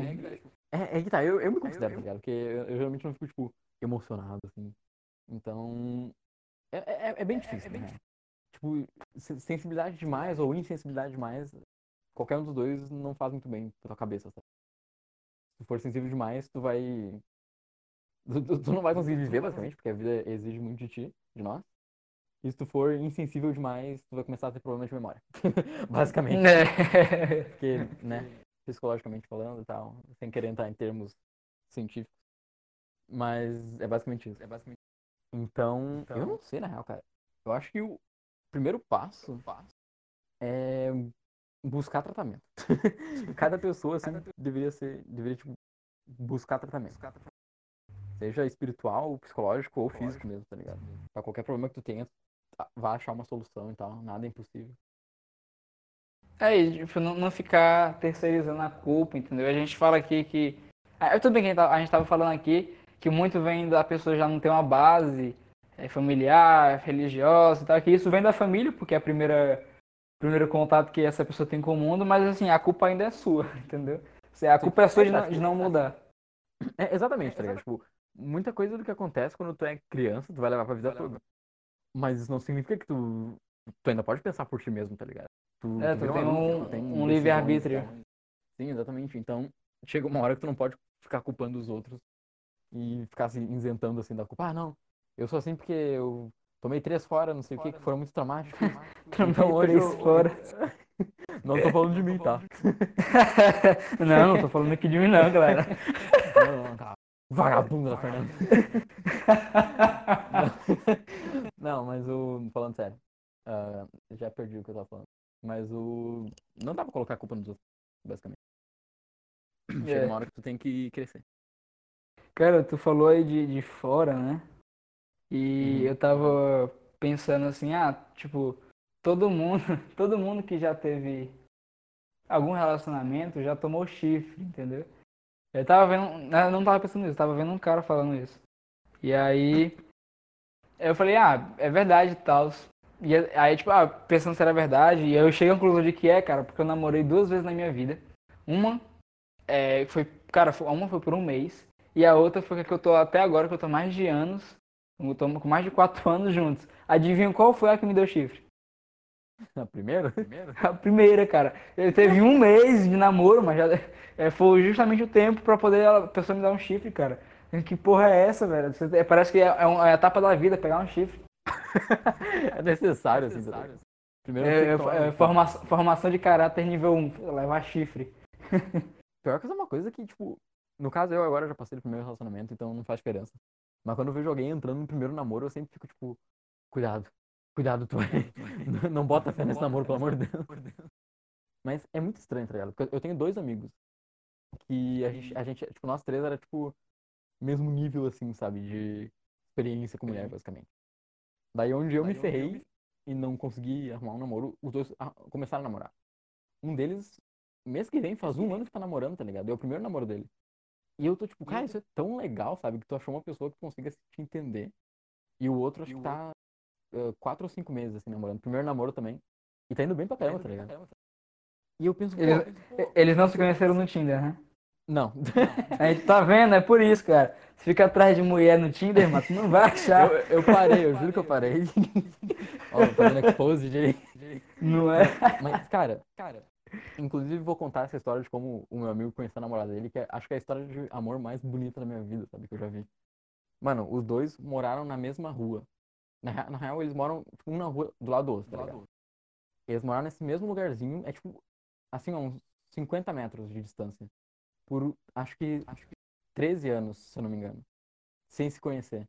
B: É, é que tá, eu, eu me considero, tá ligado? Porque eu, eu geralmente não fico, tipo, emocionado, assim. Então. É, é, é bem difícil, né? Tipo, se- sensibilidade demais ou insensibilidade demais, qualquer um dos dois não faz muito bem pra tua cabeça, sabe? Se for sensível demais, tu vai. Tu, tu- não vai conseguir viver, basicamente, porque a vida exige muito de ti, de nós. E se tu for insensível demais, tu vai começar a ter problemas de memória. basicamente.
A: É.
B: Porque, né, psicologicamente falando e tal, sem querer entrar em termos científicos. Mas é basicamente isso. É basicamente então, eu não sei, na real, cara. Eu acho que o primeiro passo é buscar tratamento. Cada pessoa, assim, deveria ser, deveria, tipo, buscar tratamento. Seja espiritual, psicológico ou físico mesmo, tá ligado? Pra qualquer problema que tu tenha, tá- vai achar uma solução e tal. Nada é impossível.
A: É, e, tipo, não, não ficar terceirizando a culpa, entendeu? A gente fala aqui que. Ah, tudo bem que a gente, tá- a gente tava falando aqui que muito vem da pessoa já não ter uma base é, familiar, religiosa e tal, que isso vem da família, porque é a primeira primeiro contato que essa pessoa tem com o mundo, mas assim, a culpa ainda é sua, entendeu? A culpa é sua de não, de não mudar.
B: É, exatamente, tá ligado? Tipo, muita coisa do que acontece quando tu é criança, tu vai levar pra vida toda. Mas isso não significa que tu, tu ainda pode pensar por ti mesmo, tá ligado? Tu,
A: É, tu
B: vira
A: tem
B: adulto,
A: um-
B: tu tem
A: um livre-arbítrio.
B: tá? Sim, exatamente. Então, chega uma hora que tu não pode ficar culpando os outros e ficar se isentando assim da culpa. Ah, não, eu sou assim porque eu tomei três fora, não sei o que, que foram muito traumáticos.
A: Trampei
B: hoje
A: três
B: eu-
A: fora.
B: Não tô falando de mim, tá?
A: não, não tô falando aqui de mim não, galera.
B: Não, não, tá. Vagabundo da Fernanda. Não, mas o. Falando sério. ah, já perdi o que eu tava falando. Mas o. Não dá pra colocar a culpa nos outros, basicamente. Chega
A: É.
B: uma hora que tu tem que crescer.
A: Cara, tu falou aí de, de fora, né? E
B: Uhum.
A: eu tava pensando assim, ah, tipo, todo mundo, todo mundo que já teve algum relacionamento já tomou chifre, entendeu? Eu tava vendo, eu não tava pensando nisso, tava vendo um cara falando isso. E aí eu falei, ah, é verdade e tal. E aí, tipo, ah, pensando se era verdade, e eu cheguei à conclusão de que é, cara, porque eu namorei duas vezes na minha vida. Uma é, foi, cara, uma foi por um mês. E a outra foi que eu tô até agora, que eu tô mais de anos. Eu tô com mais de quatro anos juntos. Adivinha qual foi a que me deu chifre?
B: A primeira? Primeira?
A: A primeira, cara. Ele teve um mês de namoro, mas já, é, foi justamente o tempo pra poder a pessoa me dar um chifre, cara. Que porra é essa, velho? Você- é, parece que é, é uma- é a etapa da vida pegar um chifre.
B: É necessário, assim. tá ligado? Primeiro
A: É, é, é,
B: cu.
A: forma- formação de caráter nível 1, levar chifre.
B: Pior que é uma coisa que, tipo, no caso eu agora já passei do primeiro relacionamento, então não faz diferença. Mas quando eu vejo alguém entrando no primeiro namoro, eu sempre fico, tipo, cuidado, cuidado, tu não, não bota fé nesse namoro, pelo amor de Deus. Mas é muito estranho, tá ligado? Porque eu tenho dois amigos que a gente, a gente, tipo, nós três era, tipo, mesmo nível, assim, sabe, de experiência com mulher, basicamente. Daí onde eu me ferrei e não consegui arrumar um namoro, os dois começaram a namorar. Um deles, mês que vem, faz um ano que tá namorando, tá ligado? É o primeiro namoro dele. E eu tô tipo, cara, isso é tão legal, sabe? Que tu achou uma pessoa que consiga te entender. E o outro, acho que tá quatro ou cinco meses, assim, namorando. Primeiro namoro também. E tá indo bem pra caramba, tá ligado? E eu penso, pô,
A: Eles, eles não se conheceram no Tinder, né?
B: não.
A: A gente tá vendo, é por isso, cara. Você fica atrás de mulher no Tinder, mas tu não vai achar.
B: eu, eu parei, eu juro que eu parei. Ó, fazendo expose de...
A: Não é?
B: Mas, cara, cara, inclusive vou contar essa história de como o meu amigo conheceu a namorada dele, que é- acho que é a história de amor mais bonita da minha vida, sabe? Que eu já vi. Mano, os dois moraram na mesma rua. Na, na real, eles moram, tipo, um na rua do lado do outro, tá ligado? Eles moraram nesse mesmo lugarzinho, é tipo, assim, uns 50 metros de distância. Por, acho que, acho que 13 anos, se eu não me engano. Sem se conhecer.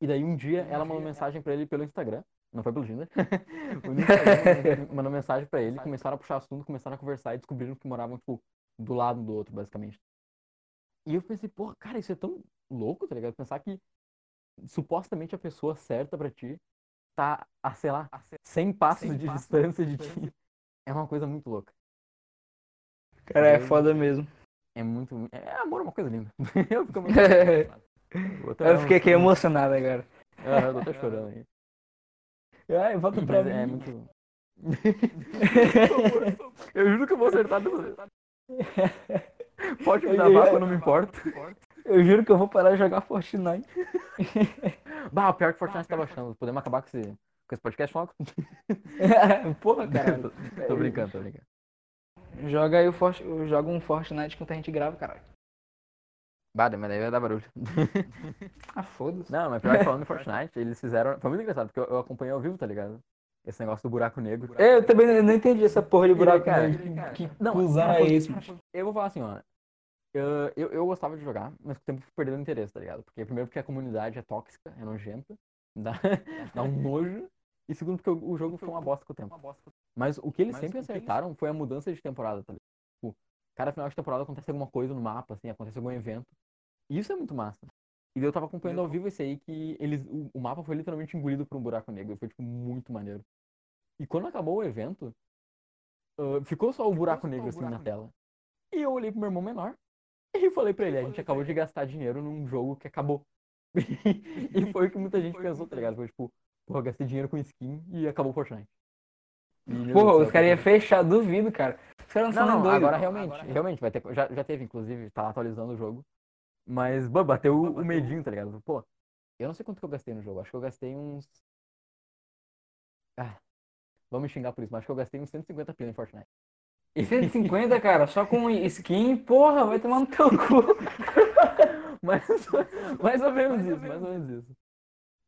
B: E daí um dia ela mandou mensagem pra ele pelo Instagram. Não foi pelo Tinder. Mandou mensagem pra ele, começaram a puxar assunto, começaram a conversar e descobriram que moravam, tipo, do lado do outro, basicamente. E eu pensei, porra, cara, isso é tão louco, tá ligado? Pensar que supostamente a pessoa certa pra ti tá a, sei lá, 100 passos de distância de ti. É uma coisa muito louca.
A: Cara, é foda mesmo.
B: É muito. É, amor é uma coisa linda. Eu fico muito.
A: Eu
B: dar
A: fiquei aqui emocionado agora.
B: Ah, eu tô até chorando aí.
A: Ai, volta pra
B: Mas
A: mim.
B: é muito. eu juro que eu vou acertar. Pode me dar vaca, eu não me importo.
A: Eu juro que eu vou parar de jogar Fortnite.
B: Bah, o pior que Fortnite tá baixando. Podemos acabar com esse, com esse podcast logo?
A: Porra, cara.
B: tô, tô brincando, tô brincando.
A: Joga aí o Fort... Joga um Fortnite enquanto a gente grava, caralho.
B: Bah, mas daí vai dar barulho.
A: Ah, foda-se.
B: Não, mas pior que falando em Fortnite, eles fizeram. Foi muito engraçado, porque eu, eu acompanhei ao vivo, tá ligado? Esse negócio do buraco negro.
A: Eu também não- entendi essa porra de buraco
B: cara,
A: negro. Que, que
B: Não, mas
A: é esse, mano?
B: Eu vou falar assim, ó. Eu, eu, eu gostava de jogar, mas com o tempo fui perdendo interesse, tá ligado? Porque primeiro porque a comunidade é tóxica, é nojenta, dá, dá um nojo. E segundo porque o, o jogo foi uma bosta com o tempo. Mas o que eles sempre acertaram foi a mudança de temporada, tá ligado? Tipo, cada final de temporada acontece alguma coisa no mapa, assim, acontece algum evento. E isso é muito massa. E eu tava acompanhando ao vivo esse aí que eles, o, o mapa foi literalmente engolido por um buraco negro. Foi, tipo, muito maneiro. E quando acabou o evento, ah, ficou só o buraco negro assim na tela. E eu olhei pro meu irmão menor e falei pra ele, a gente acabou de gastar dinheiro num jogo que acabou. e foi o que muita gente pensou, tá ligado? Foi tipo, porra, gastei dinheiro com skin e acabou o Fortnite. Meu
A: Porra, os caras iam fechar, duvido, cara. Os caras não
B: Não, não,
A: nem doidos.
B: agora realmente, realmente vai ter, já, já teve, inclusive, tá atualizando o jogo. Mas, bah, bateu o, o medinho, tá ligado? Pô, eu não sei quanto que eu gastei no jogo, acho que eu gastei uns... Ah, vamos me xingar por isso, mas acho que eu gastei uns 150 pila em Fortnite.
A: 150, cara, só com skin, porra, vai tomar no teu cu.
B: mais, mais ou menos isso, mais ou menos isso.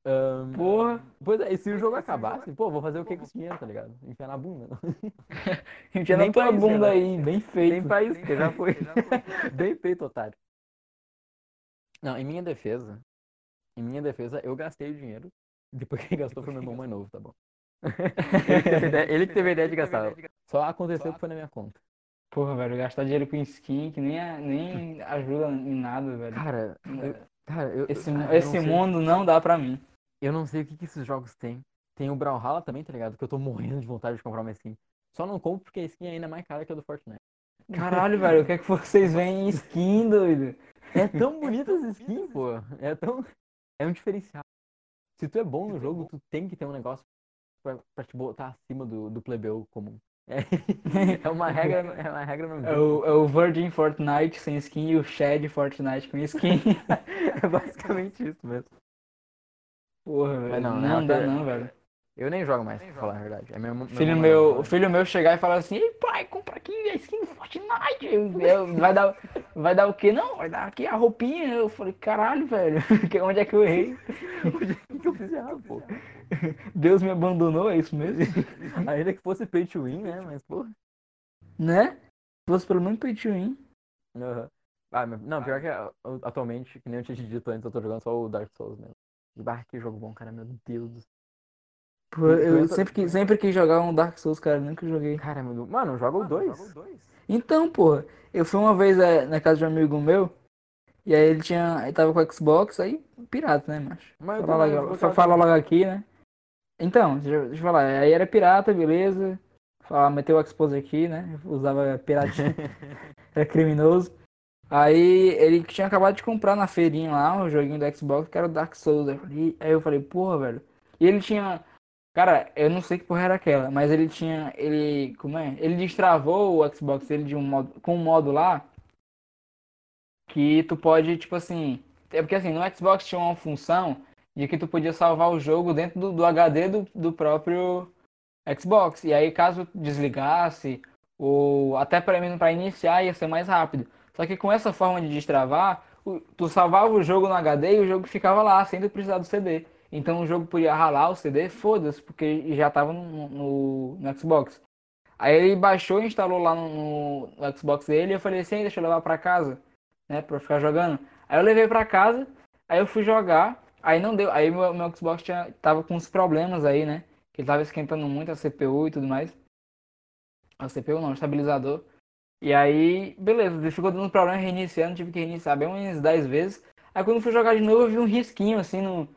B: Ahn,
A: Porra.
B: Pois é, e se o jogo acabasse, pô, vou fazer o que com esse dinheiro, tá ligado? Enfiar na bunda.
A: Enfia
B: Nem
A: na tua bunda
B: né?
A: aí, bem feito.
B: pra isso, porque já foi. Bem feito, otário. Não, em minha defesa, em minha defesa, eu gastei o dinheiro. Depois quem gastou foi meu irmão mais novo, tá bom? ele, que ideia, ele que teve a ideia de gastar. Só aconteceu que foi na minha conta.
A: Porra, velho, gastar dinheiro com skin que nem, a- nem ajuda em nada, velho.
B: Cara, eu, cara, eu,
A: Esse,
B: cara,
A: esse
B: não sei-
A: mundo não dá pra mim.
B: Eu não sei o que, que esses jogos têm. Tem o Brawlhalla também, tá ligado? Que eu tô morrendo de vontade de comprar uma skin. Só não compro porque a skin é ainda mais cara que a do Fortnite.
A: Caralho, velho, o que é que vocês veem em skin, doido?
B: É tão bonita essa skin, pô. É tão. É um diferencial. Se tu é bom no jogo, tu tem que ter um negócio pra, pra te botar acima do, do plebeu comum. É, é uma regra, é uma regra no
A: É o, é o Virgin Fortnite sem skin e o Shed Fortnite com skin.
B: É basicamente isso mesmo.
A: Porra, velho.
B: não,
A: Não,
B: né,
A: dá não, velho.
B: Eu nem jogo mais, pra falar a verdade. É meu, meu
A: Filho meu, o filho meu chegar e falar assim, ei pai, compra aqui a skin do Fortnite. Eu- eu- vai, dar, vai dar o quê? Não, vai dar aqui a roupinha. Eu falei, caralho, velho, que- onde é que eu errei?
B: O que, que eu fiz errado, pô?
A: Deus me abandonou, é isso mesmo?
B: Ainda que fosse pay to win, né? Mas, pô.
A: né? Se fosse pelo menos pay to win.
B: Aham. Ah, não, pior que ah, atualmente, que nem eu tinha te dito antes, eu tô jogando só o Dark Souls mesmo. Bah, que jogo bom, cara, meu Deus do céu.
A: Pô, eu sempre, quis- sempre quis jogar um Dark Souls, cara, nunca joguei.
B: Cara, meu... mano, joga o 2.
A: Então, porra, eu fui uma vez é, na casa de um amigo meu, e aí ele tinha. Ele tava com o Xbox, aí pirata, né, macho?
B: Mas eu
A: Fala logo, fala logo aqui, né? Então, deixa eu, falar, aí era pirata, beleza. Fala, meteu o Xbox aqui, né? Usava piratinha, era criminoso. Aí ele tinha acabado de comprar na feirinha lá o joguinho do Xbox, que era o Dark Souls. Aí eu falei- Aí eu falei, porra, velho. E ele tinha. Cara, eu não sei que porra era aquela, mas ele tinha. Ele. Como é? Ele destravou o Xbox dele de um modo, com um modo lá. Que tu pode, tipo assim. É porque assim, no Xbox tinha uma função de que tu podia salvar o jogo dentro do, do HD do, do próprio Xbox. E aí, caso desligasse, ou até para mim para iniciar, ia ser mais rápido. Só que com essa forma de destravar, tu salvava o jogo no HD e o jogo ficava lá, sem precisar do CD. Então o jogo podia ralar o CD, foda-se, porque já tava no, no, no Xbox. Aí ele baixou e instalou lá no, no- Xbox dele e eu falei assim, deixa eu levar pra casa, né, pra ficar jogando. Aí eu levei pra casa, aí eu fui jogar, aí não deu, aí meu, meu Xbox tinha, tava com uns problemas aí, né, que tava esquentando muito a CPU e tudo mais. A CPU não, o estabilizador. E aí, beleza, ficou dando problema reiniciando, tive que reiniciar bem umas 10 vezes. Aí quando fui jogar de novo, eu vi um risquinho assim no,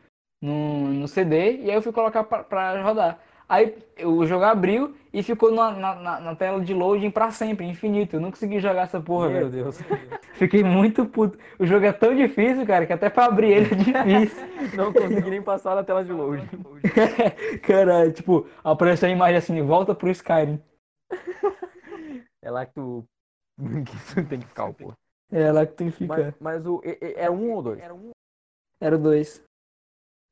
A: no, no CD, e aí eu fui colocar pra, pra rodar. Aí o jogo abriu e ficou na, na, na- tela de loading pra sempre, infinito. Eu não consegui jogar essa porra,
B: Meu
A: velho.
B: Deus.
A: Fiquei muito puto. O jogo é tão difícil, cara, que até pra abrir ele é difícil.
B: Não consegui nem passar na tela de load.
A: Caralho, tipo, apareceu a imagem assim, volta pro Skyrim.
B: É lá que tu. que tu tem que ficar, pô.
A: É lá que tem que
B: Mas,
A: ficar.
B: mas o. e- e- Era um ou dois?
A: Era o 2.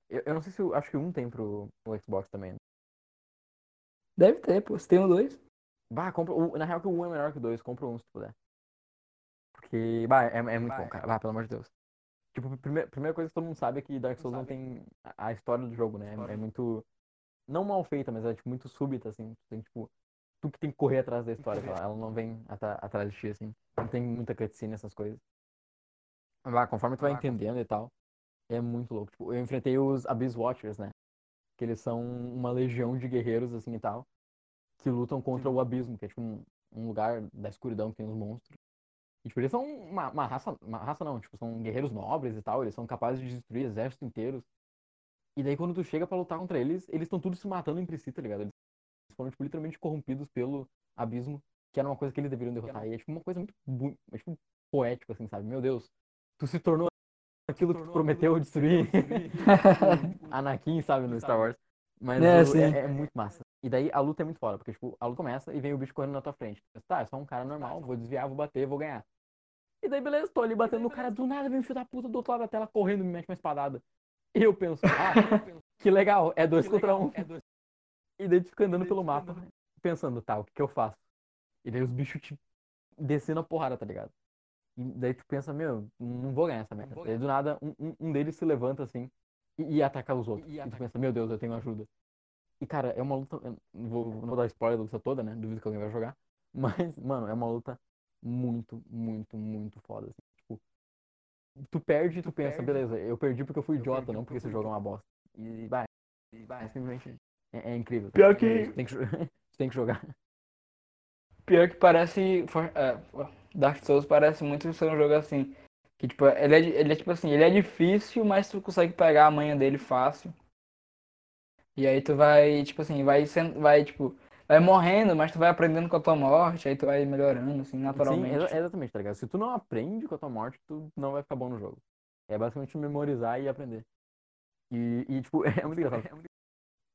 B: Eu, eu não sei se. o- Acho que um tem pro, pro Xbox também. né?
A: Deve ter, pô. Se tem um 2.
B: Bah, compra. o- Na real que o 1 é melhor que o 2, compra um se tu puder. Porque, bah, é, é muito bom, cara. Bah, pelo amor de Deus. Tipo, a primeira, primeira coisa que todo mundo sabe é que Dark Souls não tem a, a história do jogo, né? É, é muito. Não mal feita, mas é tipo, muito súbita, assim. Tu tem, tipo. Tu que tem que correr atrás da história, ela, ela não vem atrás de ti, assim. Não tem muita cutscene, essas coisas. Bah, conforme tu vai entendendo e tal, é muito louco. Tipo, eu enfrentei os Abyss Watchers, né? Que eles são uma legião de guerreiros, assim e tal que lutam contra o abismo, que é tipo um, um lugar da escuridão que tem os monstros. E tipo, eles são uma, uma raça, uma raça não, tipo, são guerreiros nobres e tal, eles são capazes de destruir exércitos inteiros. E daí quando tu chega pra lutar contra eles, eles estão todos se matando entre si, tá ligado? Eles foram, tipo, literalmente corrompidos pelo abismo, que era uma coisa que eles deveriam derrotar. E é tipo uma coisa muito é, tipo, poético, assim, sabe? Meu Deus, tu se tornou aquilo que tu prometeu destruir. Anakin, sabe, no Star Wars. Mas
A: É,
B: o- é, é muito massa. E daí a luta é muito foda, porque tipo, a luta começa e vem o bicho correndo na tua frente. Tá, é só um cara normal, vou desviar, vou bater, vou ganhar. E daí, beleza, tô ali batendo no cara, do nada vem um filho da puta do outro lado da tela correndo e me mete uma espadada. E eu penso, ah, que legal, é dois contra um. E daí tu fica andando pelo mapa, pensando, tá, o que que eu faço? E daí os bichos te descendo a porrada, tá ligado? E daí tu pensa, meu, não vou ganhar essa merda. Daí do nada, um, um, deles se levanta assim e, e atacar os outros. E, e tu pensa, meu Deus, eu tenho ajuda. E, cara, é uma luta. Não vou, não vou dar spoiler da luta toda, né? Duvido que alguém vai jogar. Mas, mano, é uma luta muito, muito, muito foda. Assim. Tipo, tu perde e tu, tu pensa, perde, beleza, eu perdi porque eu fui idiota, perdi, não porque esse jogo é uma bosta. E vai. É simplesmente. É, é incrível.
A: Pior que.
B: Tem que, tem que jogar.
A: Pior que parece. É, Dark Souls parece muito ser um jogo assim. Que tipo, ele é, ele é tipo assim, ele é difícil, mas tu consegue pegar a manha dele fácil. E aí tu vai, tipo assim, vai sendo, vai, tipo, vai morrendo, mas tu vai aprendendo com a tua morte, aí tu vai melhorando, assim, naturalmente.
B: Sim, exatamente, tá ligado? Se tu não aprende com a tua morte, tu não vai ficar bom no jogo. É basicamente memorizar e aprender. E, e tipo, é muito engraçado.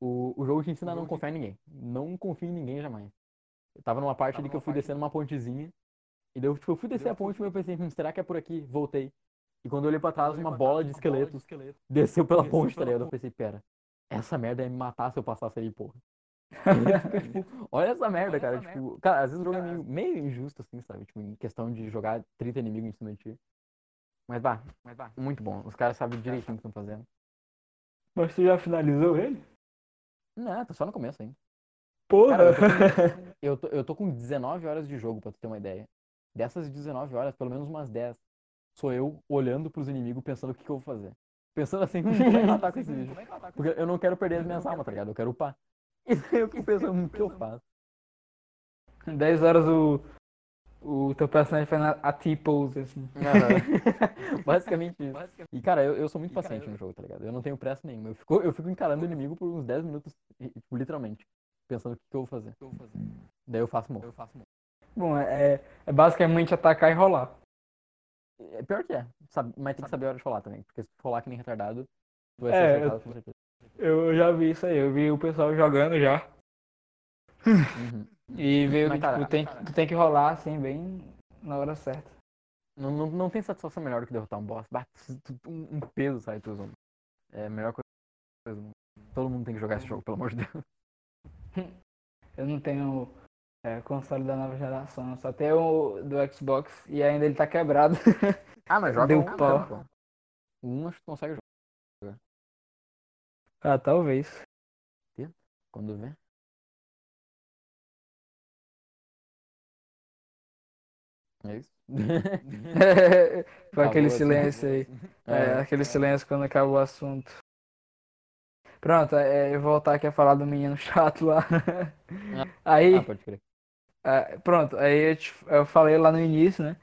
B: O, o jogo te ensina a não confiar em ninguém. Não confia em ninguém jamais. Eu tava numa parte ali que eu fui descendo uma pontezinha. E daí, tipo, eu fui descer a ponte e eu pensei, hum, será que é por aqui? Voltei. E quando eu olhei pra trás, uma bola de esqueletos desceu pela ponte, tá ligado? Eu pensei, pera, essa merda ia me matar se eu passasse ali, porra. tipo, olha essa merda, cara. Tipo, cara, às vezes o jogo é meio, meio injusto, assim, sabe? Tipo, em questão de jogar 30 inimigos em cima de ti. Mas vá, mas vá, muito bom. Os caras sabem direitinho o que estão fazendo.
A: Mas tu já finalizou ele?
B: Não, tá só no começo ainda.
A: Porra!
B: Cara, eu, tô, eu, tô, eu tô com 19 horas de jogo, pra tu ter uma ideia. Dessas 19 horas, pelo menos umas 10, sou eu olhando pros inimigos pensando o que, que eu vou fazer. Pensando assim, como é que eu ataco esse bicho? Porque eu não quero perder as minhas almas, tá ligado? Eu quero upar. E daí eu fico pensando, o que eu faço?
A: 10 horas o, o teu personagem faz a T-pose, assim.
B: Basicamente isso. E, cara, eu, eu sou muito paciente no jogo, tá ligado? Eu não tenho pressa nenhuma. Eu fico, eu fico encarando o inimigo por uns 10 minutos, tipo, literalmente. Pensando o que, que eu vou fazer. Daí eu faço morro.
A: Bom, é, é basicamente atacar e rolar.
B: É pior que é, sabe? mas tem que saber a hora de rolar também. Porque se rolar que nem retardado, tu
A: vai é, ser eu, com certeza. Eu já vi isso aí, eu vi o pessoal jogando já. Uhum. E veio que tipo, tem, tu tem que rolar assim, bem na hora certa.
B: Não, não, não tem satisfação melhor do que derrotar um boss. Bate um, um peso sai tudo. É a melhor coisa. Todo mundo tem que jogar esse jogo, pelo amor de Deus.
A: Eu não tenho é, console da nova geração, só tenho o do Xbox e ainda ele tá quebrado.
B: Ah, mas joga
A: Deu
B: um,
A: pau.
B: Um acho que consegue jogar.
A: Ah, talvez.
B: Quando vê. É isso?
A: Foi aquele assim. silêncio aí. É, é, aquele silêncio quando acaba o assunto. Pronto, é, eu voltar aqui a falar do menino chato lá. aí.
B: Ah, pode crer.
A: É, pronto, aí eu, te, eu, falei lá no início, né?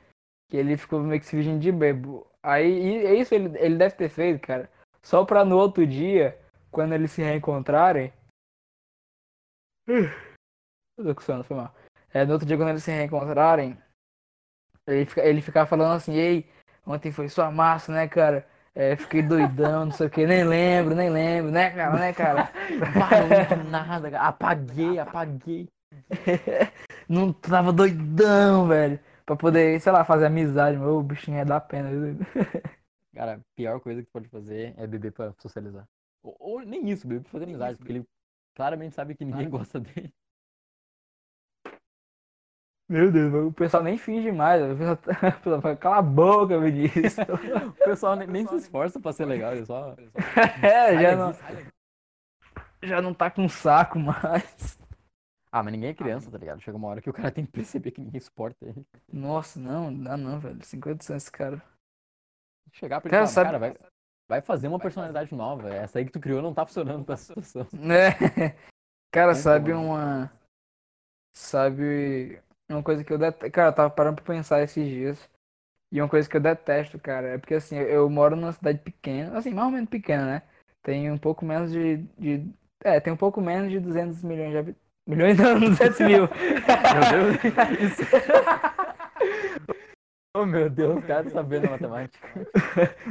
A: Que ele ficou meio que se fingindo de bebo. Aí, é isso ele, ele deve ter feito, cara. Só pra no outro dia, quando eles se reencontrarem. Eu tô com sono, foi mal. É, no outro dia, quando eles se reencontrarem, ele, fica, ele ficava falando assim, ei, ontem foi sua massa, né, cara? É, fiquei doidão, não sei o que, nem lembro, nem lembro, né, cara, né, cara?
B: Não nada, cara. Apaguei, apaguei.
A: não tava doidão, velho. Pra poder, sei lá, fazer amizade, meu o bichinho é da pena.
B: Cara, a pior coisa que tu pode fazer é beber pra socializar. Ou, ou nem isso, beber pra fazer amizade, porque ele claramente sabe que ninguém gosta dele.
A: Meu Deus, o pessoal nem finge mais. O pessoal, o pessoal fala, cala a boca, Vinícius.
B: o pessoal nem, nem se esforça pra ser legal, ele só.
A: é, já não. Já não tá com saco mais.
B: Ah, mas ninguém é criança, tá ligado? Chega uma hora que o cara tem que perceber que ninguém suporta ele.
A: Nossa, não, não dá não, velho. 50 cents esse cara.
B: Chegar pra ele cara, falar, sabe... cara, vai, vai fazer uma personalidade nova. Essa aí que tu criou não tá funcionando pra situação.
A: É. Cara, sabe uma. Sabe uma coisa que eu detesto. Cara, eu tava parando pra pensar esses dias. E uma coisa que eu detesto, cara, é porque assim, eu moro numa cidade pequena, assim, mais ou menos pequena, né? Tem um pouco menos de. de é, tem um pouco menos de 200 milhões de habitantes. Milhões não, 200 mil.
B: meu Deus. oh meu Deus, o cara tá sabendo matemática.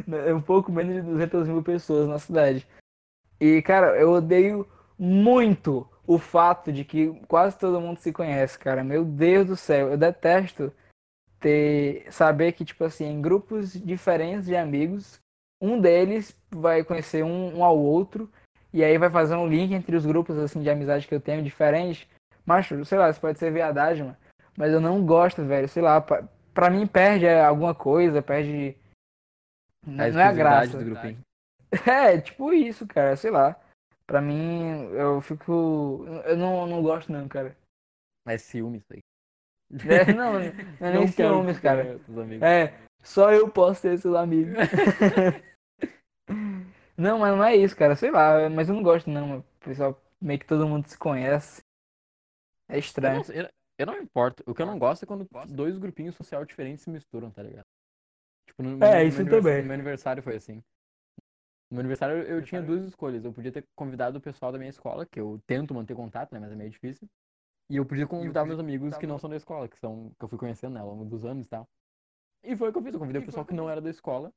A: É um pouco menos de 200 mil pessoas na cidade. E, cara, eu odeio muito o fato de que quase todo mundo se conhece, cara. Meu Deus do céu, eu detesto ter saber que tipo assim, em grupos diferentes de amigos, um deles vai conhecer um, um ao outro e aí vai fazer um link entre os grupos assim de amizade que eu tenho diferentes. Mas, sei lá, isso pode ser viadagem, mano. Mas eu não gosto, velho. Sei lá, pra, pra mim perde alguma coisa, perde.
B: A não é a graça. Do grupinho.
A: É, tipo isso, cara, sei lá. Pra mim, eu fico. Eu não, não gosto, não, cara.
B: É ciúme isso aí.
A: É, não, não é nem
B: Não
A: ciúmes, cara. É, só eu posso ter esses amigos. Não, mas não é isso, cara. Sei lá, mas eu não gosto, não. O pessoal, meio que todo mundo se conhece. É
B: Eu
A: estranho.
B: não, eu, eu não importo. O que eu não gosto é quando dois grupinhos social diferentes se misturam, tá ligado? Tipo, no, no
A: É,
B: meu
A: isso também.
B: No meu aniversário foi assim. No meu aniversário eu, eu tinha duas escolhas. Eu podia ter convidado o pessoal da minha escola, que eu tento manter contato, né? Mas é meio difícil. E eu podia convidar meus amigos que não são da escola, que são que eu fui conhecendo né, ao longo dos anos e tal. E foi o que eu fiz. Eu convidei o pessoal que não era da escola.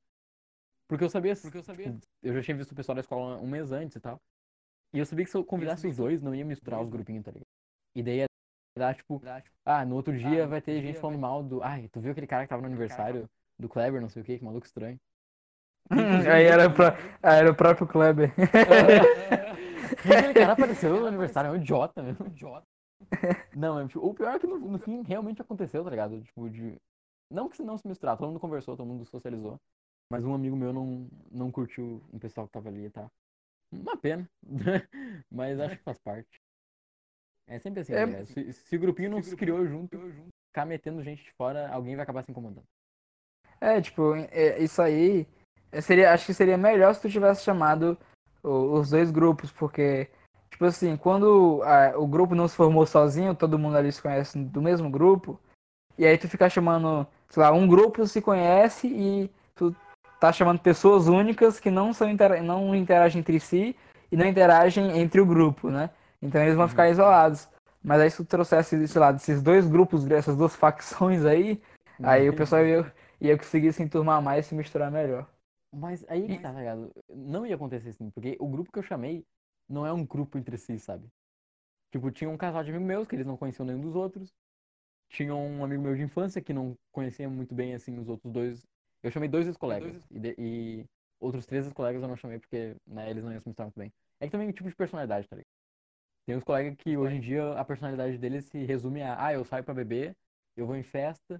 B: Porque eu sabia. Porque eu sabia. Eu já tinha visto o pessoal da escola um mês antes e tal. E eu sabia que se eu convidasse os dois, não ia misturar os grupinhos, tá ligado? E daí ia dar, tipo, ah, no outro dia vai ter gente falando mal do. Ai, tu viu aquele cara que tava no aniversário do Kleber, não sei o que, que maluco estranho.
A: Aí era, pra, aí era o próprio Kleber.
B: Aquele cara apareceu no aniversário, é um idiota mesmo. Idiota. Não, tipo, o pior é que no, no fim realmente aconteceu, tá ligado? Tipo, de. Não que não se misturar, todo mundo conversou, todo mundo socializou. Mas um amigo meu não, não curtiu um pessoal que tava ali e tal. Uma pena. mas acho que faz parte. É sempre assim,
A: É-
B: tá ligado? Se, se o grupinho não se criou junto, ficar metendo gente de fora, alguém vai acabar se incomodando.
A: É, tipo, é, isso aí é, seria, acho que seria melhor se tu tivesse chamado os dois grupos, porque, tipo assim, quando ah, o grupo não se formou sozinho, todo mundo ali se conhece do mesmo grupo, e aí tu fica chamando, sei lá, um grupo se conhece e tu tá chamando pessoas únicas que não são intera- não interagem entre si e não interagem entre o grupo, né? Então eles vão ficar isolados. Mas aí se tu trouxesse, sei lá, desses dois grupos, dessas duas facções aí, aí o pessoal ia, ia conseguir se enturmar mais e se misturar melhor.
B: Mas aí que tá, tá ligado? Não ia acontecer assim, porque o grupo que eu chamei não é um grupo entre si, sabe? Tipo, tinha um casal de amigos meus que eles não conheciam nenhum dos outros. Tinha um amigo meu de infância que não conhecia muito bem, assim, os outros dois. Eu chamei dois ex-colegas. E, de- e outros três ex-colegas eu não chamei porque, né, eles não iam se misturar muito bem. É que também é um tipo de personalidade, tá ligado? Tem uns colegas que hoje em dia a personalidade deles se resume a, ah, eu saio pra beber, eu vou em festa,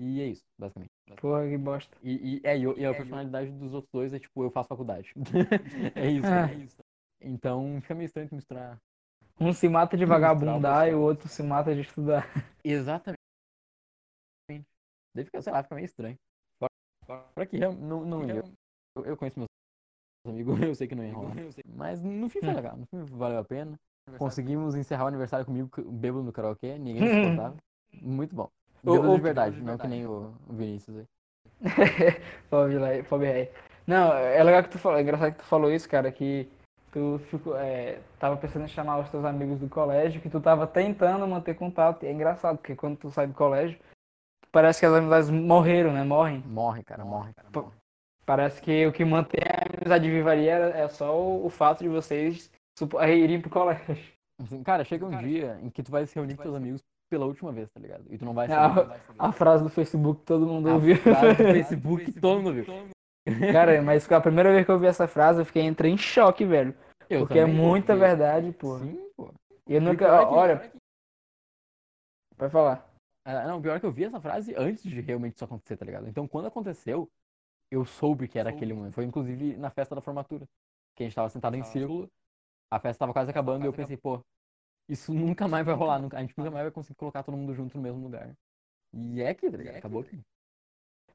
B: e é isso, basicamente.
A: Porra, que bosta.
B: E, e, é, e, eu- e a personalidade dos outros dois é tipo, eu faço faculdade. é isso,
A: Ah.
B: é isso. Então fica meio estranho tu misturar.
A: Um se mata de vagabundar e o outro se mata de estudar.
B: Exatamente. Daí fica, sei lá, fica meio estranho. Fora- Fora que não, não ia. Eu, eu conheço meus amigos, eu sei que não ia rolar. Mas no fim foi
A: Hum.
B: legal, no fim valeu a pena. Conseguimos encerrar o aniversário comigo bêbado no karaokê, ninguém se importava. Muito bom. Bêbado
A: o-
B: de verdade, não que nem o Vinícius aí.
A: Pobre lá- pobre rei. Não, é legal que tu falou, é engraçado que tu falou isso, cara, que tu ficou, é, tava pensando em chamar os teus amigos do colégio, que tu tava tentando manter contato. E é engraçado, porque quando tu sai do colégio, parece que as amizades morreram, né? Morrem.
B: Morre, cara, morre, cara. Morre.
A: Parece que o que mantém a amizade viva ali é, é só o, o fato de vocês supo- irem pro colégio.
B: Assim, cara, chega um dia em que tu vai se reunir com teus amigos pela última vez, tá ligado? E tu não vai saber.
A: A frase do Facebook que todo mundo
B: A
A: ouviu.
B: frase do Facebook todo mundo viu.
A: Cara, mas a primeira vez que eu ouvi essa frase, eu fiquei entrei em choque, velho.
B: Eu
A: porque é muita
B: porque-
A: verdade, pô.
B: Sim, pô.
A: E eu nunca.
B: é
A: Olha, vai falar.
B: Ah, não, pior é que eu vi essa frase antes de realmente isso acontecer, tá ligado? Então, quando aconteceu, eu soube que era aquele momento. Foi inclusive na festa da formatura. Que a gente tava sentado em círculo, a festa tava quase acabando e eu pensei, pô, isso nunca mais vai rolar, a gente nunca mais vai conseguir colocar todo mundo junto no mesmo lugar. E é aqui, tá ligado? Acabou aqui.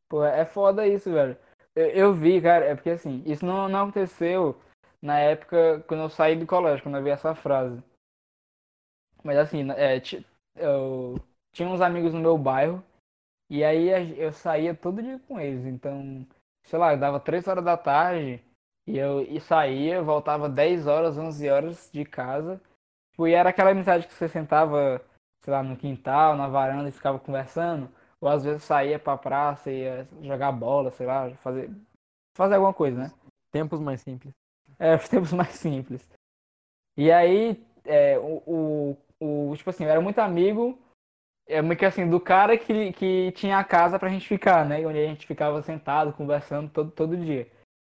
A: Pô, é foda isso, velho. Eu, eu vi, cara, é porque assim, isso não, não aconteceu na época quando eu saí do colégio, quando eu vi essa frase. Mas assim, é, eu tinha uns amigos no meu bairro, e aí eu saía todo dia com eles. Então, sei lá, dava 3 horas da tarde, e eu e saía, voltava 10 horas, 11 horas de casa. Tipo, e era aquela amizade que você sentava, sei lá, no quintal, na varanda e ficava conversando. Ou às vezes saía pra praça e ia jogar bola, sei lá, fazer, fazer alguma coisa, né?
B: Tempos mais simples.
A: É, os tempos mais simples. E aí, é, o, o, o- tipo assim, eu era muito amigo, é meio que assim, do cara que, que tinha a casa pra gente ficar, né? Onde a gente ficava sentado, conversando todo, todo dia.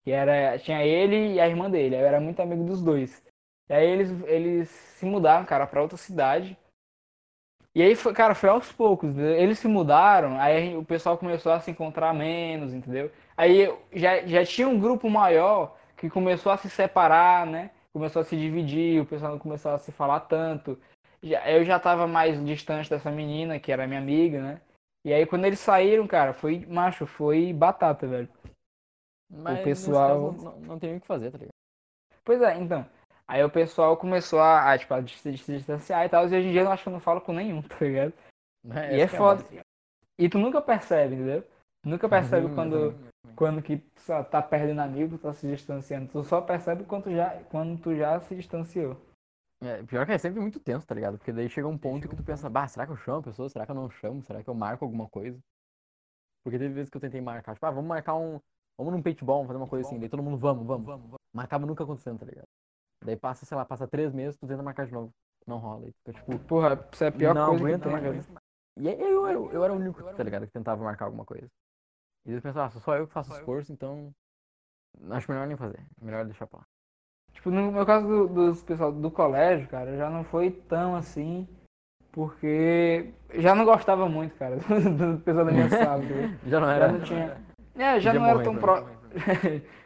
A: Que era, tinha ele e a irmã dele, eu era muito amigo dos dois. E aí eles, eles se mudaram, cara, pra outra cidade. E aí, foi, cara, foi aos poucos. entendeu? Eles se mudaram, aí o pessoal começou a se encontrar menos, entendeu? Aí já, já tinha um grupo maior que começou a se separar, né? Começou a se dividir, o pessoal não começou a se falar tanto. Eu já tava mais distante dessa menina, que era minha amiga, né? E aí quando eles saíram, cara, foi, macho, foi batata, velho.
B: Mas
A: o pessoal.
B: não, não tem o que fazer, tá ligado?
A: Pois é, então. Aí o pessoal começou a, a, tipo, a se distanciar e tal, e hoje em dia eu acho que eu não falo com nenhum, tá ligado?
B: É,
A: E é
B: a
A: foda.
B: base.
A: E tu nunca percebe, entendeu? Tu nunca percebe
B: Uhum,
A: quando, quando que tu só tá perdendo amigo, tá se distanciando. Tu só percebe quando tu já, quando tu já se distanciou.
B: É, pior que é sempre muito tenso, tá ligado? Porque daí chega um ponto que tu pensa, bah, será que eu chamo a pessoa? Será que eu não chamo? Será que eu marco alguma coisa? Porque teve vezes que eu tentei marcar, tipo, ah, vamos marcar um. Vamos num paintball, vamos fazer uma coisa assim. Daí todo mundo, vamos, vamos. Mas acaba nunca acontecendo, tá ligado? Daí passa, sei lá, passa três meses, tu tenta marcar de novo. Não rola. E fica tipo,
A: Porra, isso é a pior
B: não
A: coisa
B: aguento
A: tem,
B: mais.
A: velho.
B: E aí eu, eu, eu era o único, tá ligado? Que tentava marcar alguma coisa. E eles pensavam, ah, sou só eu que faço esforço, então. Acho melhor nem fazer. Melhor deixar pra lá.
A: Tipo, no meu caso do, dos pessoal do colégio, cara, já não foi tão assim, porque já não gostava muito, cara, do pessoal da minha sala.
B: Já não
A: Já
B: era.
A: não tinha. É, já não era tão
B: pra
A: pró...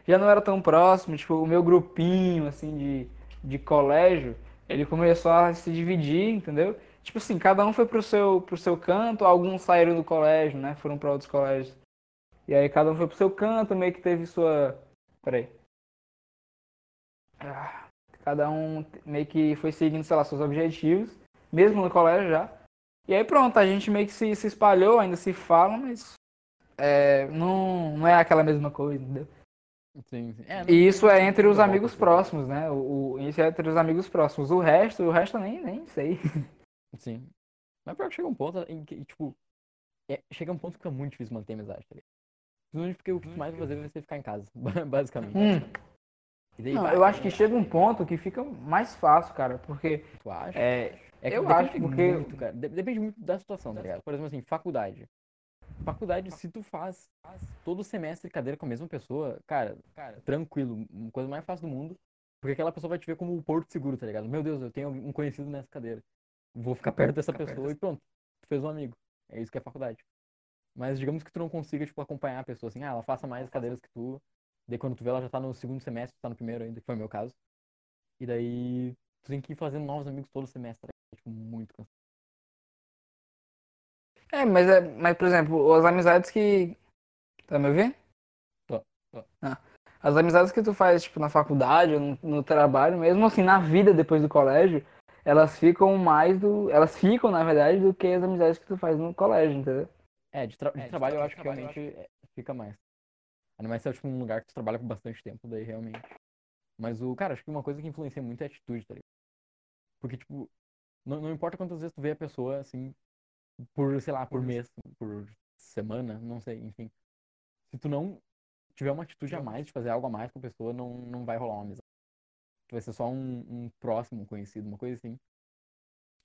A: já não era tão próximo, tipo, o meu grupinho assim de, de colégio, ele começou a se dividir, entendeu? Tipo assim, cada um foi pro seu pro seu canto, alguns saíram do colégio, né? Foram para outros colégios. E aí cada um foi pro seu canto, meio que teve sua, peraí. Ah, Cada um meio que foi seguindo, sei lá, seus objetivos, mesmo no colégio já. E aí pronto, a gente meio que se, se espalhou, ainda se fala, mas é, não, não é aquela mesma coisa, entendeu?
B: Sim, sim. É,
A: E isso é entre os
B: não
A: amigos próximos, né? O, o- isso é entre os amigos próximos. O resto, o resto eu nem, nem sei.
B: Sim. Mas pior que chega um ponto em que, tipo, é- chega um ponto que fica muito difícil manter amizade, tá ligado? Porque o que tu mais vai fazer vai ser ficar em casa, basicamente.
A: Hum.
B: E
A: Não,
B: vai,
A: eu acho que chega um ponto que fica mais fácil, cara, porque
B: Tu acha?
A: é,
B: É que
A: eu acho, porque-
B: muito, cara. De- depende muito da situação, tá ligado? Por exemplo, assim, faculdade. Faculdade, se tu faz todo semestre cadeira com a mesma pessoa, cara, cara, tranquilo, uma coisa mais fácil do mundo. Porque aquela pessoa vai te ver como o porto seguro, tá ligado? Meu Deus, eu tenho um conhecido nessa cadeira. Vou ficar perto dessa pessoa e pronto. Tu fez um amigo. É isso que é faculdade. Mas digamos que tu não consiga, tipo, acompanhar a pessoa assim, ah, ela faça mais cadeiras que tu. Daí quando tu vê, ela já tá no segundo semestre, tá no primeiro ainda, que foi o meu caso. E daí tu tem que ir fazendo novos amigos todo semestre. É, tipo, muito cansado.
A: É, mas, é, mas por exemplo, as amizades que. Tá me ouvindo?
B: Tô, tô.
A: Ah. As amizades que tu faz, tipo, na faculdade no, no trabalho, mesmo assim, na vida depois do colégio, elas ficam mais do. Elas ficam, na verdade, do que as amizades que tu faz no colégio, entendeu?
B: É, de, tra- de trabalho eu acho que realmente é, fica mais. Ainda mais se é tipo um lugar que tu trabalha por bastante tempo, daí realmente. Mas o, cara, acho que uma coisa que influencia muito é a atitude, tá ligado? Porque, tipo, não, não importa quantas vezes tu vê a pessoa, assim, por, sei lá, por mês, por semana, não sei, enfim. Se tu não tiver uma atitude a mais, de fazer algo a mais com a pessoa, não, não vai rolar uma amizade. Tu vai ser só um, um próximo conhecido, uma coisa assim.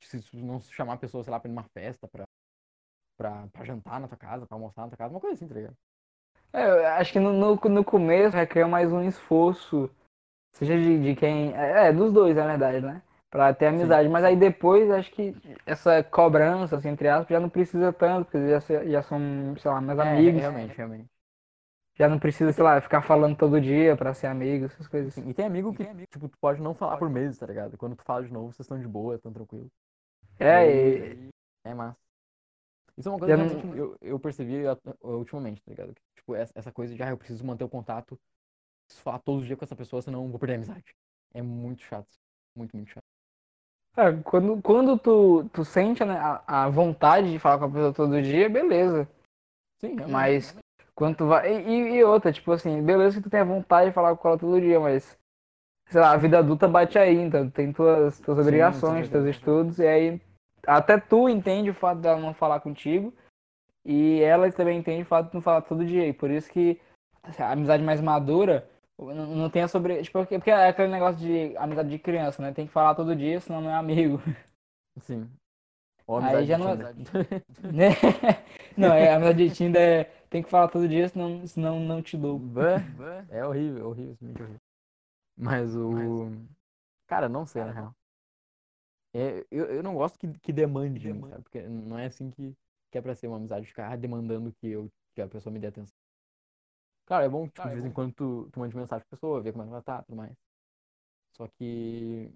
B: Se tu não chamar a pessoa, sei lá, pra ir numa festa, pra, pra, pra jantar na tua casa, pra almoçar na tua casa, uma coisa assim, tá ligado?
A: É, eu acho que no, no, no começo requer mais um esforço, seja de, de quem. É, dos dois, na verdade, né? Pra ter amizade. Mas aí depois acho que essa cobrança, assim, entre aspas, já não precisa tanto, porque já, já são, sei lá, mais
B: É,
A: amigos.
B: realmente, realmente.
A: Já não precisa, sei lá, ficar falando todo dia pra ser amigo, essas coisas assim.
B: Sim, E tem amigo que, tipo, tu pode não falar por meses, tá ligado? Quando tu fala de novo, vocês estão de boa, tão tranquilo.
A: É, e,
B: É massa. Isso é uma coisa
A: Já
B: que eu, eu percebi ultimamente, tá ligado? Tipo, essa, coisa de, ah, eu preciso manter o contato, preciso falar todos os dias com essa pessoa, senão eu vou perder a amizade. É muito chato. Muito, muito chato.
A: é, quando, quando tu, tu sente né, a, a vontade de falar com a pessoa todo dia, beleza.
B: Sim, realmente.
A: Mas quando tu vai. E, e- outra, tipo assim, beleza que tu tem a vontade de falar com ela todo dia, mas. Sei lá, a vida adulta bate aí, então tem tuas, tuas obrigações,
B: sim,
A: teus
B: sim.
A: estudos, e aí até tu entende o fato dela não falar contigo, e ela também entende o fato de não falar todo dia. E por isso que a amizade mais madura não, tem a sobre. Tipo, porque, é aquele negócio de amizade de criança, né? Tem que falar todo dia, senão não é amigo.
B: Sim. Ou
A: Aí já
B: de
A: não-. Né? Não, é, a amizade de Tinder é. Tem que falar todo dia, senão, senão não te dou.
B: É horrível, horrível, simplesmente horrível. Mas o. Cara, não sei, na real. É, eu, eu não gosto que, que demande de mim, sabe? Porque não é assim que, que é pra ser uma amizade, ficar demandando que, eu, que a pessoa me dê atenção. Claro, é bom, tipo, de vez em quando tu, tu mande mensagem pra pessoa, ver como é que ela tá, tudo mais. Só que.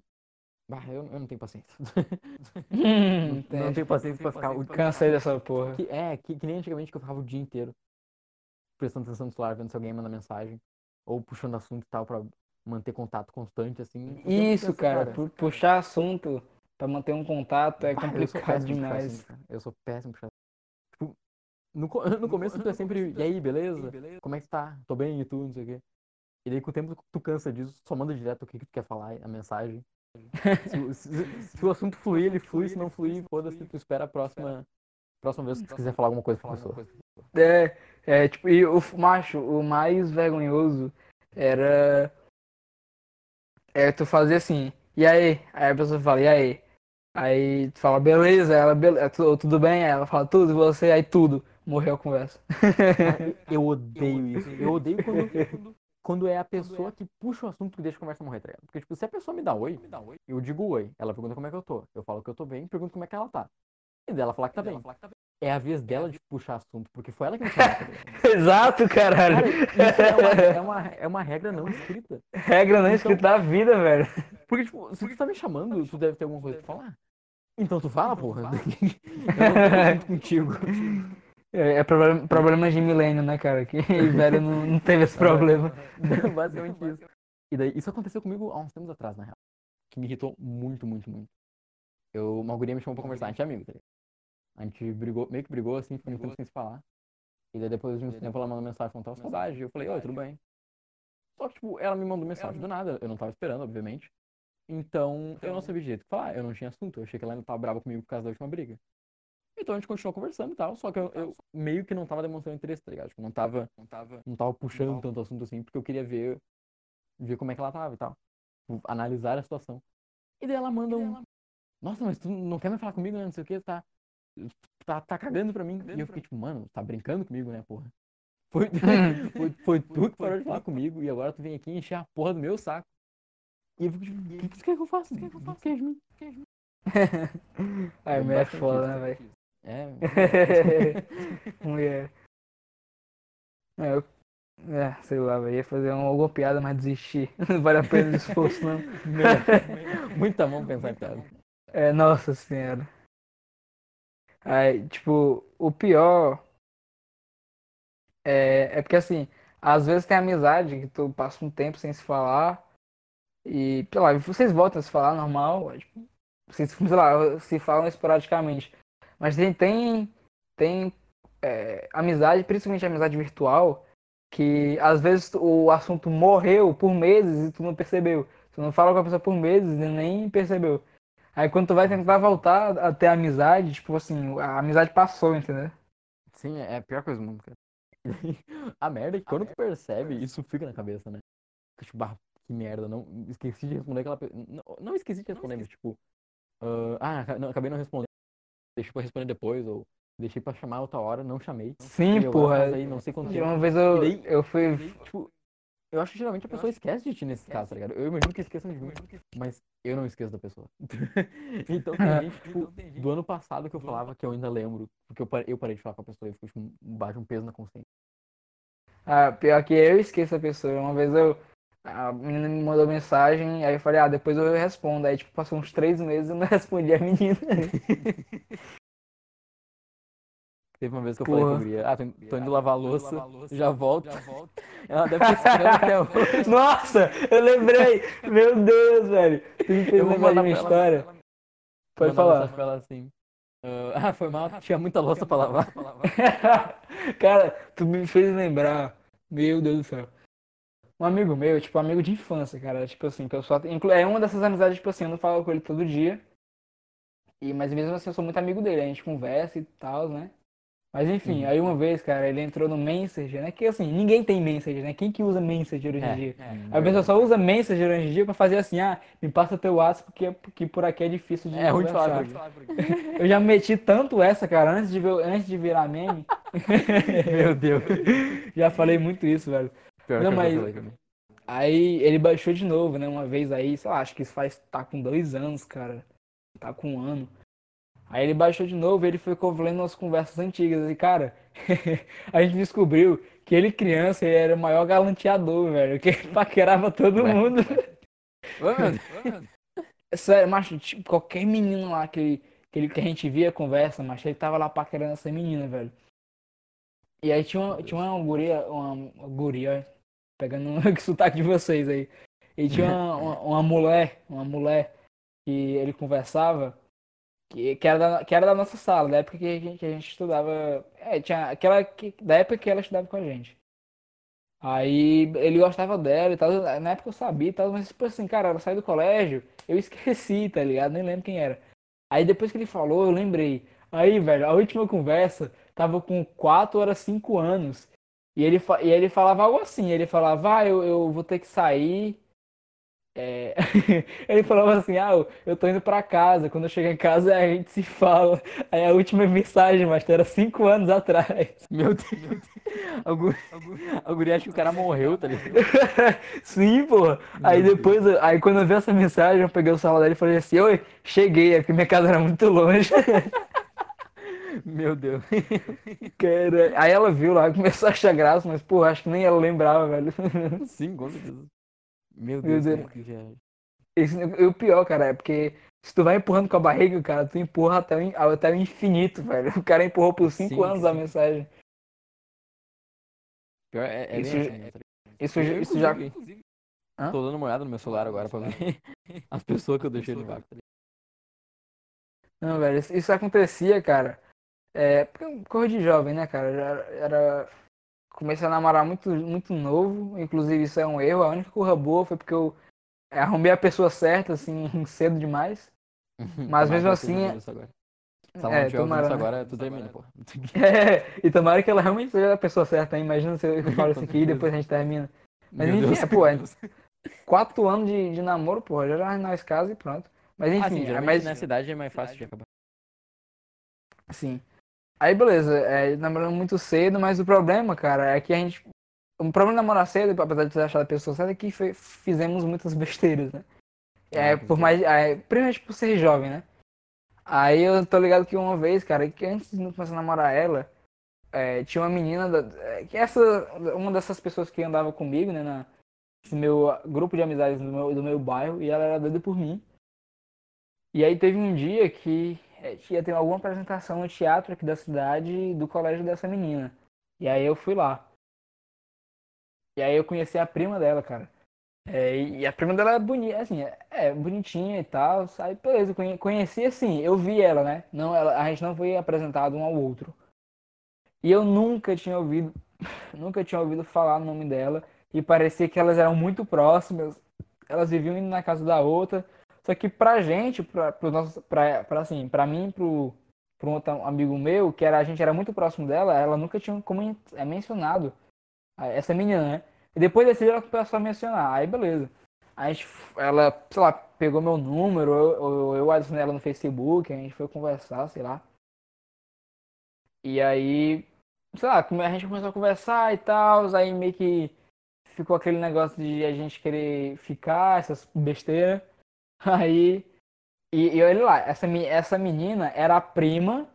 B: Bah, eu, eu não tenho paciência. Não, não tenho paciência pra ficar. o-
A: Cansei dessa porra.
B: Que, é, que, que nem antigamente que eu ficava o dia inteiro prestando atenção no celular, vendo se alguém manda mensagem. Ou puxando assunto e tal pra manter contato constante, assim. Tenho
A: Isso,
B: paciência,
A: cara, pu- puxar assunto pra manter um contato é
B: eu sou
A: complicado
B: puxar
A: demais.
B: cara. Eu sou péssimo puxar Tipo, no, no começo tu é sempre, e aí, beleza? Como é que tu tá? Tô bem e tu, não sei o quê. E daí com o tempo tu cansa disso, só manda direto o que, que tu quer falar, a mensagem. Se, o- se- se o assunto fluir, ele flui, se não fluir, foda-se, tu espera a próxima, próxima vez que tu quiser falar alguma coisa pra pessoa.
A: É, é, tipo, e o macho, o mais vergonhoso era. É tu fazer assim, e aí? Aí a pessoa fala, e aí? Aí tu fala, beleza, ela, beleza, tudo bem? Ela fala, tudo, e você, aí tudo. Morreu a conversa.
B: Eu odeio isso. Eu odeio quando, quando é a pessoa que puxa o assunto que deixa a conversa morrer, tá ligado? Porque, tipo, se a pessoa me dá oi, eu digo oi. Ela pergunta como é que eu tô. Eu falo que eu tô bem, pergunto como é que ela tá. E dela falar que tá bem. É a vez dela de puxar assunto, porque foi ela que me chamou?
A: Exato, caralho.
B: Cara, isso é uma, é, uma, é uma regra não escrita.
A: Regra não
B: Então-
A: escrita da vida, velho.
B: Porque, tipo, se tu tá me chamando, tu deve ter alguma coisa pra falar. Então tu fala, porra. eu não contigo.
A: É, é problema, problema de milênio, né, cara? Que velho não, não teve esse problema.
B: Basicamente isso. E daí, isso aconteceu comigo há uns tempos atrás, na real. Que me irritou muito, muito, muito. Eu, uma guria me chamou pra conversar, a gente é amigo, tá ligado? A gente brigou, meio que brigou assim, ficou muito tempo sem se falar. E daí depois de um tempo ela mandou mensagem falando que tava saudade. E eu falei, oi, tudo bem? Só que, tipo, ela me mandou mensagem do nada, eu não tava esperando, obviamente. Então, eu não sabia direito o que falar, eu não tinha assunto, eu achei que ela ainda tava brava comigo por causa da última briga. Então a gente continuou conversando e tal, só que eu, eu meio que não tava demonstrando interesse, tá ligado? Tipo, não tava, não tava, não tava puxando tanto assunto assim, porque eu queria ver, ver como é que ela tava e tal. Tipo, analisar a situação. E daí ela manda um. Nossa, mas tu não quer mais falar comigo, né? Não sei o que, tá. Tá, tá cagando pra mim. E eu fiquei tipo, mano, tá brincando comigo, né, porra? Foi, foi, foi tu que parou de falar comigo e agora tu vem aqui encher a porra do meu saco. E eu fico tipo, o que, que tu quer que eu faça? O que, que eu faço? de mim?
A: Ai, mulher é foda, né, velho?
B: É,
A: Mulher. É, eu, é, sei lá, velho. Ia fazer uma, alguma piada, mas desistir. Não vale a pena o esforço, não.
B: muita mão pensar em piada.
A: É, nossa senhora. Aí, tipo, o pior é, é porque assim, às vezes tem amizade que tu passa um tempo sem se falar e, sei lá, vocês voltam a se falar normal, é, tipo, vocês, sei lá, se falam esporadicamente. Mas tem, tem, tem é, amizade, principalmente amizade virtual, que às vezes o assunto morreu por meses e tu não percebeu. Tu não fala com a pessoa por meses e nem percebeu. Aí quando tu vai tentar voltar a ter amizade, tipo assim, a amizade passou, entendeu?
B: Sim, é a pior coisa do mundo, cara. A merda é que quando tu percebe, isso fica na cabeça, né? Tipo, bah, que merda, não esqueci de responder aquela Não, não esqueci de responder, mas tipo. ah, ah, não, acabei não respondendo. Deixei pra responder depois, ou deixei pra chamar outra hora, não chamei.
A: Sim,
B: E agora
A: porra.
B: aí, não sei quanto
A: uma vez eu,
B: daí-
A: eu fui.
B: Tipo, eu acho que geralmente a pessoa esquece de ti nesse caso, tá ligado? Eu imagino que esqueçam de mim, mas eu não esqueço da pessoa. então tem gente, tipo, do ano passado que eu falava que eu ainda lembro, porque eu parei, eu parei de falar com a pessoa e ficou tipo, bate um peso na consciência.
A: Ah, pior que eu esqueço a pessoa. Uma vez eu. A menina me mandou mensagem, aí eu falei, ah, depois eu respondo. Aí, tipo, passou uns três meses e eu não respondi a menina.
B: Teve uma vez que eu
A: Porra.
B: falei com a guria, ah, tô, indo- tô indo lavar a louça, já volto. Ela deve esperando até hoje.
A: Nossa, eu lembrei! Meu Deus, velho. Tu me fez
B: Eu vou
A: lembrar de uma
B: pra ela-
A: história. Pode falar.
B: pra ela assim. ah, ah, foi mal, tinha muita louça pra lavar.
A: Cara, tu me fez lembrar. Meu Deus do céu. Um amigo meu, tipo, amigo de infância, cara. Tipo assim, que eu só. É uma dessas amizades, tipo assim, eu não falo com ele todo dia. E, mas mesmo assim, eu sou muito amigo dele. A gente conversa e tal, né? Mas enfim,
B: Uhum.
A: aí uma vez, cara, ele entrou no Messenger, né? Que assim, ninguém tem Messenger, né? Quem que usa Messenger hoje em dia? A pessoa só usa Messenger hoje em dia pra fazer assim, ah, me passa teu WhatsApp porque, porque por aqui é difícil de
B: É ruim de falar.
A: Eu já meti tanto essa, cara, antes de, ver, antes de virar meme.
B: Meu Deus.
A: já falei muito isso, velho.
B: Pior
A: Não,
B: que eu já
A: mas-. Aí ele baixou de novo, né? Uma vez aí, sei lá, acho que isso faz. tá com dois anos, cara. Tá com um ano. Aí ele baixou de novo e ele ficou lendo umas conversas antigas. E, cara, a gente descobriu que ele, criança, ele era o maior galanteador, velho. Que ele paquerava todo
B: Ué.
A: mundo.
B: Mano,
A: Sério, macho, tipo, qualquer menino lá que, ele, que, ele, que a gente via conversa, mas ele tava lá paquerando essa menina, velho. E aí tinha uma, tinha uma guria, uma, guria, pegando o sotaque de vocês aí. E tinha uma, uma, uma mulher, uma mulher que ele conversava, que, que, era da, que era da nossa sala, da época que a gente, que a gente estudava. É, tinha aquela que, da época que ela estudava com a gente. Aí ele gostava dela e tal. Na época eu sabia e tal, mas tipo assim, cara, ela saiu do colégio, eu esqueci, tá ligado? Nem lembro quem era. Aí depois que ele falou, eu lembrei. Aí, velho, a última conversa tava com 4 horas 5 anos. E ele, e ele falava algo assim, ele falava, ah, eu, eu vou ter que sair. É, Ele falava assim, ah, eu- tô indo pra casa, quando eu chegar em casa a gente se fala. Aí a última mensagem, mas era 5 anos atrás.
B: meu Deus. A guri, a guri acha que o cara morreu, tá ligado?
A: Sim, porra. Aí
B: Meu
A: depois, aí quando eu vi essa mensagem, eu peguei o celular dele e falei assim, oi, cheguei, é porque minha casa era muito longe.
B: Meu Deus.
A: Cara, Aí ela viu lá, começou a achar graça, mas, pô, acho que nem ela lembrava, velho.
B: Sim, com certeza. Meu
A: Meu
B: Deus,
A: Deus.
B: cara, que viagem.
A: Esse- E o pior, cara, é porque se tu vai empurrando com a barriga, cara, tu empurra até o, até o infinito, velho. O cara empurrou por 5
B: Sim,
A: anos a
B: sim.
A: mensagem.
B: Pior é, é
A: Isso
B: bem
A: já-
B: ligado?
A: Isso,
B: Eu,
A: isso já.
B: inclusive,
A: Hã?
B: Tô dando uma olhada no meu celular agora pra ver as pessoas que eu deixei no vácuo. tá?
A: Não, velho, isso, isso acontecia, cara. É, porque coisa de jovem, né, cara? Já era. Comecei a namorar muito, muito novo, inclusive isso é um erro. A única coisa boa foi porque eu arrumei a pessoa certa, assim, cedo demais. Mas
B: Tomara
A: mesmo assim.
B: Se ela
A: é,
B: não
A: tomara,
B: isso
A: né?
B: agora, tu termina, pô.
A: É, e tomara que ela realmente seja a pessoa certa, hein? Imagina se eu falo isso aqui e depois a gente termina. Mas
B: Meu
A: enfim,
B: Deus.
A: é, pô, é quatro anos de, de namoro, porra, já nós casa e pronto. Mas
B: Ah,
A: enfim,
B: sim,
A: é, mas
B: nessa idade é mais fácil de acabar.
A: Sim. Aí beleza, é, namorando muito cedo, mas o problema, cara, é que a gente. O problema de namorar cedo, apesar de ter achado a pessoa certa, é que fe- fizemos muitas besteiras, né? É,
B: Ah, com
A: por mais. É, primeiramente por ser jovem, né? Aí eu tô ligado que uma vez, cara, que antes de não começar a namorar ela, é, tinha uma menina, da- é, que essa, uma dessas pessoas que andava comigo, né, na, esse meu grupo de amizades do meu, do meu bairro, e ela era doida por mim. E aí teve um dia que é, ia ter alguma apresentação no teatro aqui da cidade do colégio dessa menina. E aí eu fui lá. E aí eu conheci a prima dela, cara. É, e a prima dela é bonita, assim, é, é bonitinha e tal. Aí, beleza, conhe- conheci assim, eu vi ela, né? Não, ela, a gente não foi apresentado um ao outro. E eu nunca tinha ouvido, nunca tinha ouvido falar o nome dela. E parecia que elas eram muito próximas. Elas viviam indo na casa da outra. Só que pra gente, pra, pro nosso, pra, pra, assim, pra mim pro, pro outro amigo meu, que era, a gente era muito próximo dela, ela nunca tinha comen- é, mencionado essa menina, né? E depois desse dia ela começou a mencionar. Aí beleza. A gente, ela, sei lá, pegou meu número, eu, eu, eu adicionei ela no Facebook, a gente foi conversar, sei lá. E aí, sei lá, a gente começou a conversar e tal, aí meio que ficou aquele negócio de a gente querer ficar, essas besteiras. Aí, e, e olha lá, essa, essa menina era a prima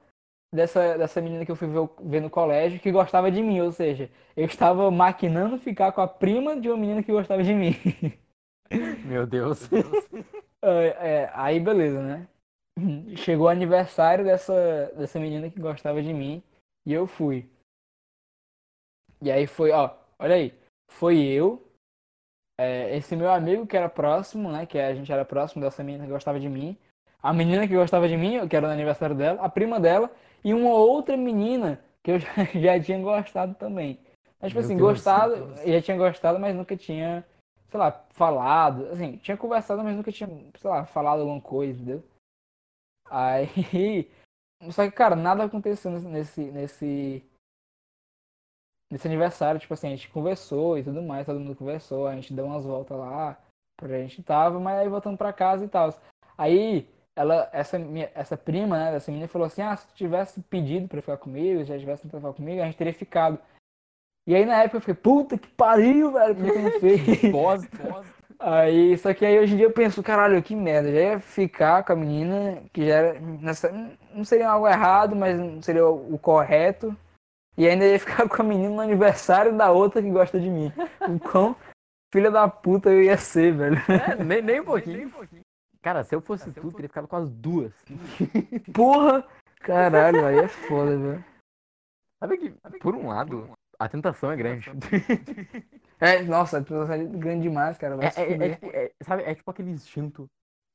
A: dessa, dessa menina que eu fui ver, ver no colégio que gostava de mim, ou seja, eu estava maquinando ficar com a prima de uma menina que gostava de mim.
B: Meu Deus.
A: É, é, aí beleza, né? Chegou o aniversário dessa, dessa menina que gostava de mim e eu fui. E aí foi, ó, olha aí, foi eu, é, esse meu amigo que era próximo, né? Que a gente era próximo dessa menina que gostava de mim, a menina que gostava de mim, que era no aniversário dela, a prima dela e uma outra menina que eu já, já tinha gostado também. Mas, tipo
B: Meu
A: assim,
B: Deus,
A: gostado,
B: Deus.
A: já tinha gostado, mas nunca tinha, sei lá, falado, assim, tinha conversado, mas nunca tinha, sei lá, falado alguma coisa, entendeu? Aí, só que, cara, nada aconteceu nesse, nesse, nesse, aniversário, tipo assim, a gente conversou e tudo mais, todo mundo conversou, a gente deu umas voltas lá, pra onde a gente tava, mas aí voltando pra casa e tal. Aí, ela, essa, minha, essa prima, né, dessa menina falou assim, ah, se tu tivesse pedido pra ficar comigo, já tivesse tentado ficar comigo, a gente teria ficado. E aí na época eu fiquei, puta que pariu, velho, por que eu não fiz?
B: Bosta.
A: Aí, só que aí hoje em dia eu penso, caralho, que merda, já ia ficar com a menina, que já era, nessa- não seria algo errado, mas não seria o, o correto, e ainda ia ficar com a menina no aniversário da outra que gosta de mim. O quão filha da puta eu ia ser, velho.
B: É, nem, nem um pouquinho. Cara, se eu fosse tu, teria ficado com as duas.
A: Porra! Caralho, aí é foda, velho.
B: Sabe que, por um lado, a tentação é grande.
A: É, nossa, a tentação é grande demais, cara.
B: É, é- é tipo, é- sabe, é tipo aquele instinto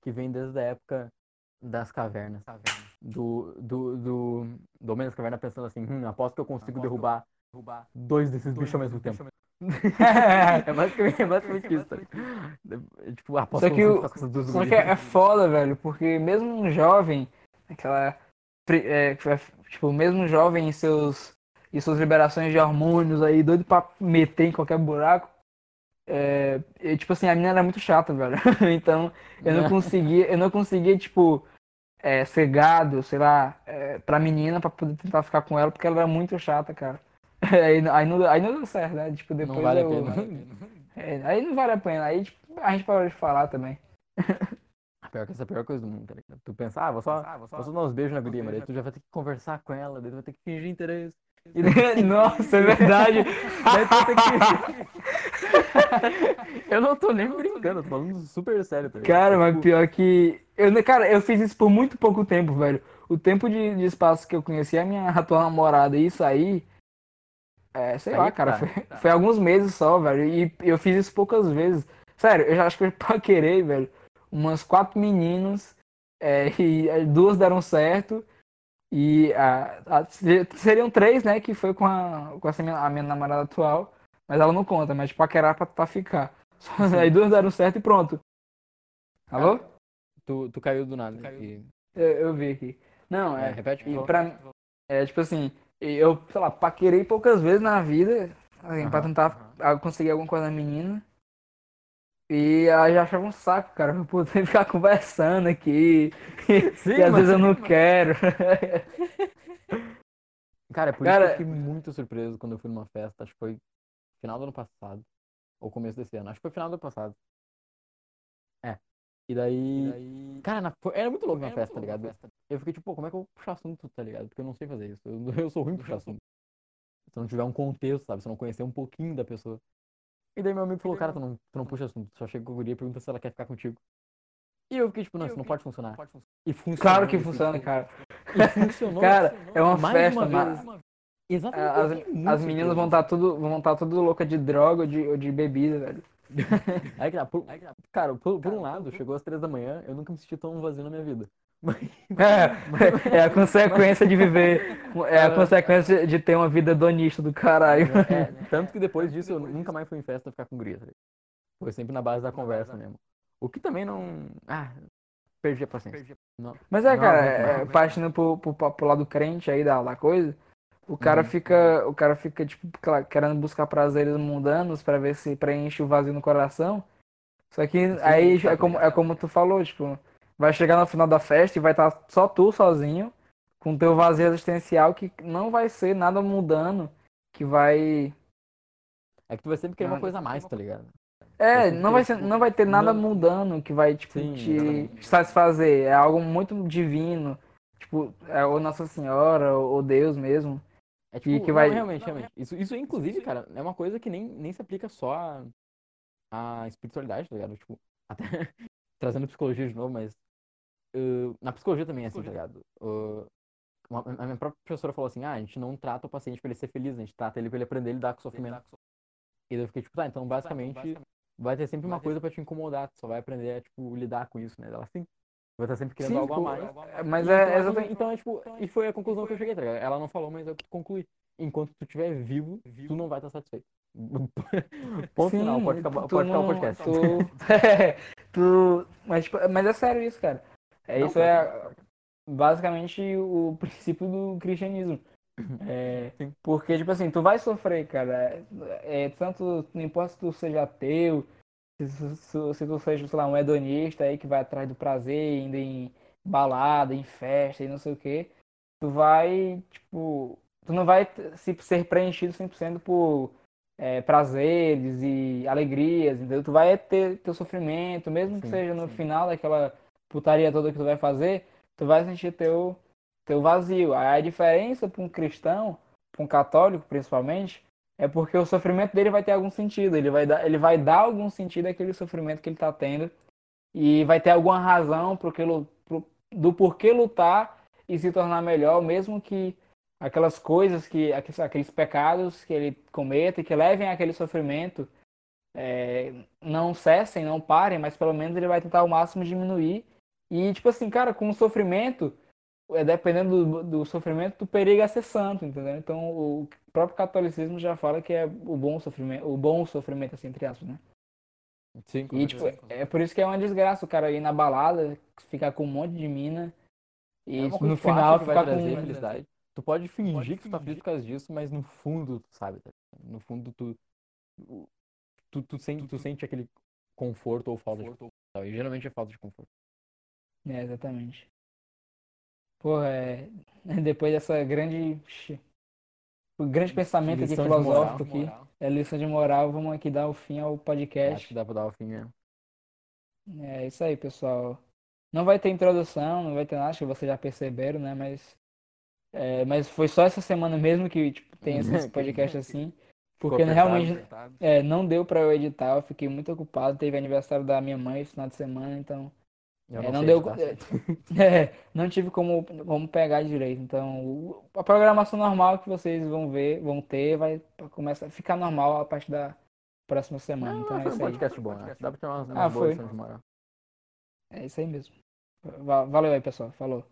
B: que vem desde a época das cavernas. Do, do, do, do homem das cavernas pensando assim, hum, aposto que eu consigo derrubar dois desses bichos ao mesmo tempo. É basicamente, é basicamente isso, tá? É, Tipo, aposto
A: Só que
B: eu
A: Só que é, é foda, velho, porque mesmo um jovem, aquela. é, vai- tipo, mesmo um jovem em seus. em suas liberações de hormônios aí, doido pra meter em qualquer buraco. É, e, tipo assim, a menina era muito chata, velho. Então, eu não conseguia, eu não conseguia, tipo, é, ser gado, sei lá, é, pra menina pra poder tentar ficar com ela, porque ela era muito chata, cara. Aí, aí, não, aí não deu certo, né? Tipo, depois
B: Não vale a
A: eu-
B: pena.
A: é, aí não vale a pena. Aí tipo, a gente parou de falar também.
B: Pior que essa é a pior coisa do mundo, tá ligado? Tu pensa, ah, vou só, vou só dar uns beijos na guria, mas daí tu já vai ter que conversar com ela, daí tu vai ter que fingir interesse.
A: Nossa, é verdade.
B: eu não tô nem brincando, eu tô falando super sério, tá ligado?
A: Cara, mas
B: Tipo,
A: pior que. Eu, cara, eu fiz isso por muito pouco tempo, velho. O tempo de, de espaço que eu conheci a minha atual namorada e isso aí. É, sei
B: Aí
A: lá, cara,
B: tá.
A: foi, foi alguns meses só, velho. E eu fiz isso poucas vezes. Sério, eu já acho que eu paquerei, velho. Umas quatro meninos. é, e é, duas deram certo. E a, a- se- seriam três, né? Que foi com a, com essa minha, a minha namorada atual. Mas ela não conta, mas paquerar pra, pra ficar. Só- aí duas deram certo e pronto. Alô?
B: tu, tu caiu do nada. e-
A: Eu, eu vi aqui. Não,
B: é,
A: é.
B: repete,
A: E pra, é tipo assim, eu, sei lá, paquerei poucas vezes na vida, assim, pra tentar ah, conseguir alguma coisa da menina. E ela já achava um saco, cara, pra poder ficar conversando aqui.
B: Sim,
A: e às
B: mas-
A: vezes eu não quero.
B: Cara, é por
A: Cara-
B: isso que eu fiquei muito surpreso quando eu fui numa festa, acho que foi final do ano passado, ou começo desse ano, acho que foi final do ano passado. É. E daí, cara, na- era muito louco na festa, tá ligado? Eu fiquei tipo, pô, como é que eu vou puxar assunto, tá ligado? Porque eu não sei fazer isso. Eu, eu sou ruim puxar assunto. Se não tiver um contexto, sabe? Se eu não conhecer um pouquinho da pessoa. E daí meu amigo falou, cara, tu não, tu não puxa assunto, só chega com a guria e pergunta se ela quer ficar contigo. E eu fiquei tipo, não, isso não pode funcionar. E funcionou.
A: Claro que funciona,
B: tipo,
A: cara.
B: E funcionou.
A: Cara, é uma
B: mais
A: festa,
B: uma
A: mas
B: vez. Exatamente. eu
A: as, as meninas vão estar tudo, vão estar tudo louca de droga ou de, ou de bebida, velho.
B: Aí que tá, por- cara, por, por um lado, chegou às três da manhã, eu nunca me senti tão vazio na minha vida.
A: É, é a consequência de viver. É a consequência de ter uma vida donista do caralho.
B: é, tanto que depois disso eu nunca mais fui em festa ficar com guria. tá? Foi sempre na base da conversa mesmo. O que também não. Ah, perdi a paciência. Não.
A: Mas é, cara,
B: não,
A: é,
B: não.
A: partindo pro, pro, pro lado crente aí da, da coisa, o cara
B: Uhum.
A: fica, o cara fica, tipo, querendo buscar prazeres mundanos pra ver se preenche o vazio no coração. Só que aí é como, é como tu falou, tipo, vai chegar no final da festa e vai estar só tu sozinho, com teu vazio existencial que não vai ser nada mudando, que vai.
B: É que tu vai sempre querer uma
A: Não.
B: coisa a mais, tá ligado?
A: É, não vai,
B: ser, tipo,
A: não vai ter nada
B: não-
A: mudando que vai, tipo,
B: Sim,
A: te
B: exatamente.
A: satisfazer. É algo muito divino. Tipo, é ou Nossa Senhora, ou Deus mesmo.
B: É
A: Que-
B: tipo,
A: que
B: não,
A: vai-
B: realmente, realmente. Isso, isso, inclusive, cara, é uma coisa que nem, nem se aplica só à, à espiritualidade, tá ligado? Tipo, até trazendo psicologia de novo, mas uh, na psicologia também é assim, tá ligado? Uh, uma- a minha própria professora falou assim, ah, a gente não trata o paciente pra ele ser feliz, a gente trata ele pra ele aprender a lidar com o sofrimento. E daí eu fiquei tipo, tá, então basicamente vai ter sempre uma coisa pra te incomodar, tu só vai aprender a, tipo, lidar com isso, né? Ela assim, vai estar sempre querendo
A: Sim,
B: algo a mais.
A: é, Mas
B: E
A: é
B: então,
A: exatamente.
B: Então, é tipo, e foi a conclusão que eu cheguei, tá ligado? Ela não falou, mas eu concluí. Enquanto tu estiver vivo, tu não vai estar satisfeito. Ponto final, pode acabar, pode acabar o
A: não-
B: podcast.
A: Tu, é, tu, mas, tipo, mas é sério isso, cara. É, isso é basicamente o princípio do cristianismo. É, porque, tipo assim, tu vai sofrer, cara. É, tanto, não importa se tu seja ateu, se, se, se tu seja, sei lá, um hedonista aí que vai atrás do prazer, indo em balada, em festa e não sei o que, tu vai, tipo, tu não vai se, ser preenchido 100% por é, prazeres e alegrias, entendeu? Tu vai ter teu sofrimento, mesmo que
B: Sim,
A: seja no
B: sim.
A: final daquela putaria toda que tu vai fazer, tu vai sentir teu, teu vazio. A diferença para um cristão, para um católico principalmente, é porque o sofrimento dele vai ter algum sentido, ele vai dar, ele vai dar algum sentido àquele sofrimento que ele está tendo e vai ter alguma razão pro que, pro- do porquê lutar e se tornar melhor, mesmo que aquelas coisas que aqueles pecados que ele cometa e que levem àquele sofrimento é, não cessem, não parem, mas pelo menos ele vai tentar ao máximo diminuir. E tipo assim, cara, com o sofrimento, é, dependendo do, do sofrimento, o perigo é ser santo, entendeu? Então o próprio catolicismo já fala que é o bom sofrimento, o bom sofrimento, assim, entre aspas, né?
B: Sim, com
A: E tipo, é por isso que é uma desgraça o cara ir na balada, ficar com um monte de mina e
B: É coisa
A: no
B: tu
A: final ficar
B: trazer
A: com
B: felicidade. Tu pode fingir
A: Pode
B: que tu tá feliz por causa disso, mas no fundo, tu sabe, tá no fundo tu o- tu, tu, sente, tu sente aquele conforto ou falta de conforto. E geralmente é falta de conforto.
A: É, exatamente. Porra, é... depois dessa grande o grande pensamento aqui
B: Lição
A: filosófico
B: moral.
A: aqui, é lição de moral, vamos aqui dar o fim ao
B: Acho
A: podcast.
B: que dá pra dar o fim mesmo.
A: É isso aí, pessoal. Não vai ter introdução, não vai ter nada, acho que vocês já perceberam, né? Mas, é, mas foi só essa semana mesmo que tipo, tem esses podcasts assim.
B: Ficou
A: Porque
B: apertado.
A: realmente é, não deu pra eu editar, eu fiquei muito ocupado. Teve aniversário da minha mãe esse final de semana, então
B: Eu
A: é, não deu,
B: editar.
A: é, não tive como, como pegar direito. Então, a programação normal que vocês vão ver, vão ter, vai começar a ficar normal a partir da próxima semana.
B: Não,
A: Então é
B: foi um
A: isso aí.
B: podcast bom, né? Dá pra ter umas, umas
A: Ah,
B: boas
A: foi.
B: de moral.
A: É isso aí mesmo. Va- Valeu aí, pessoal. Falou.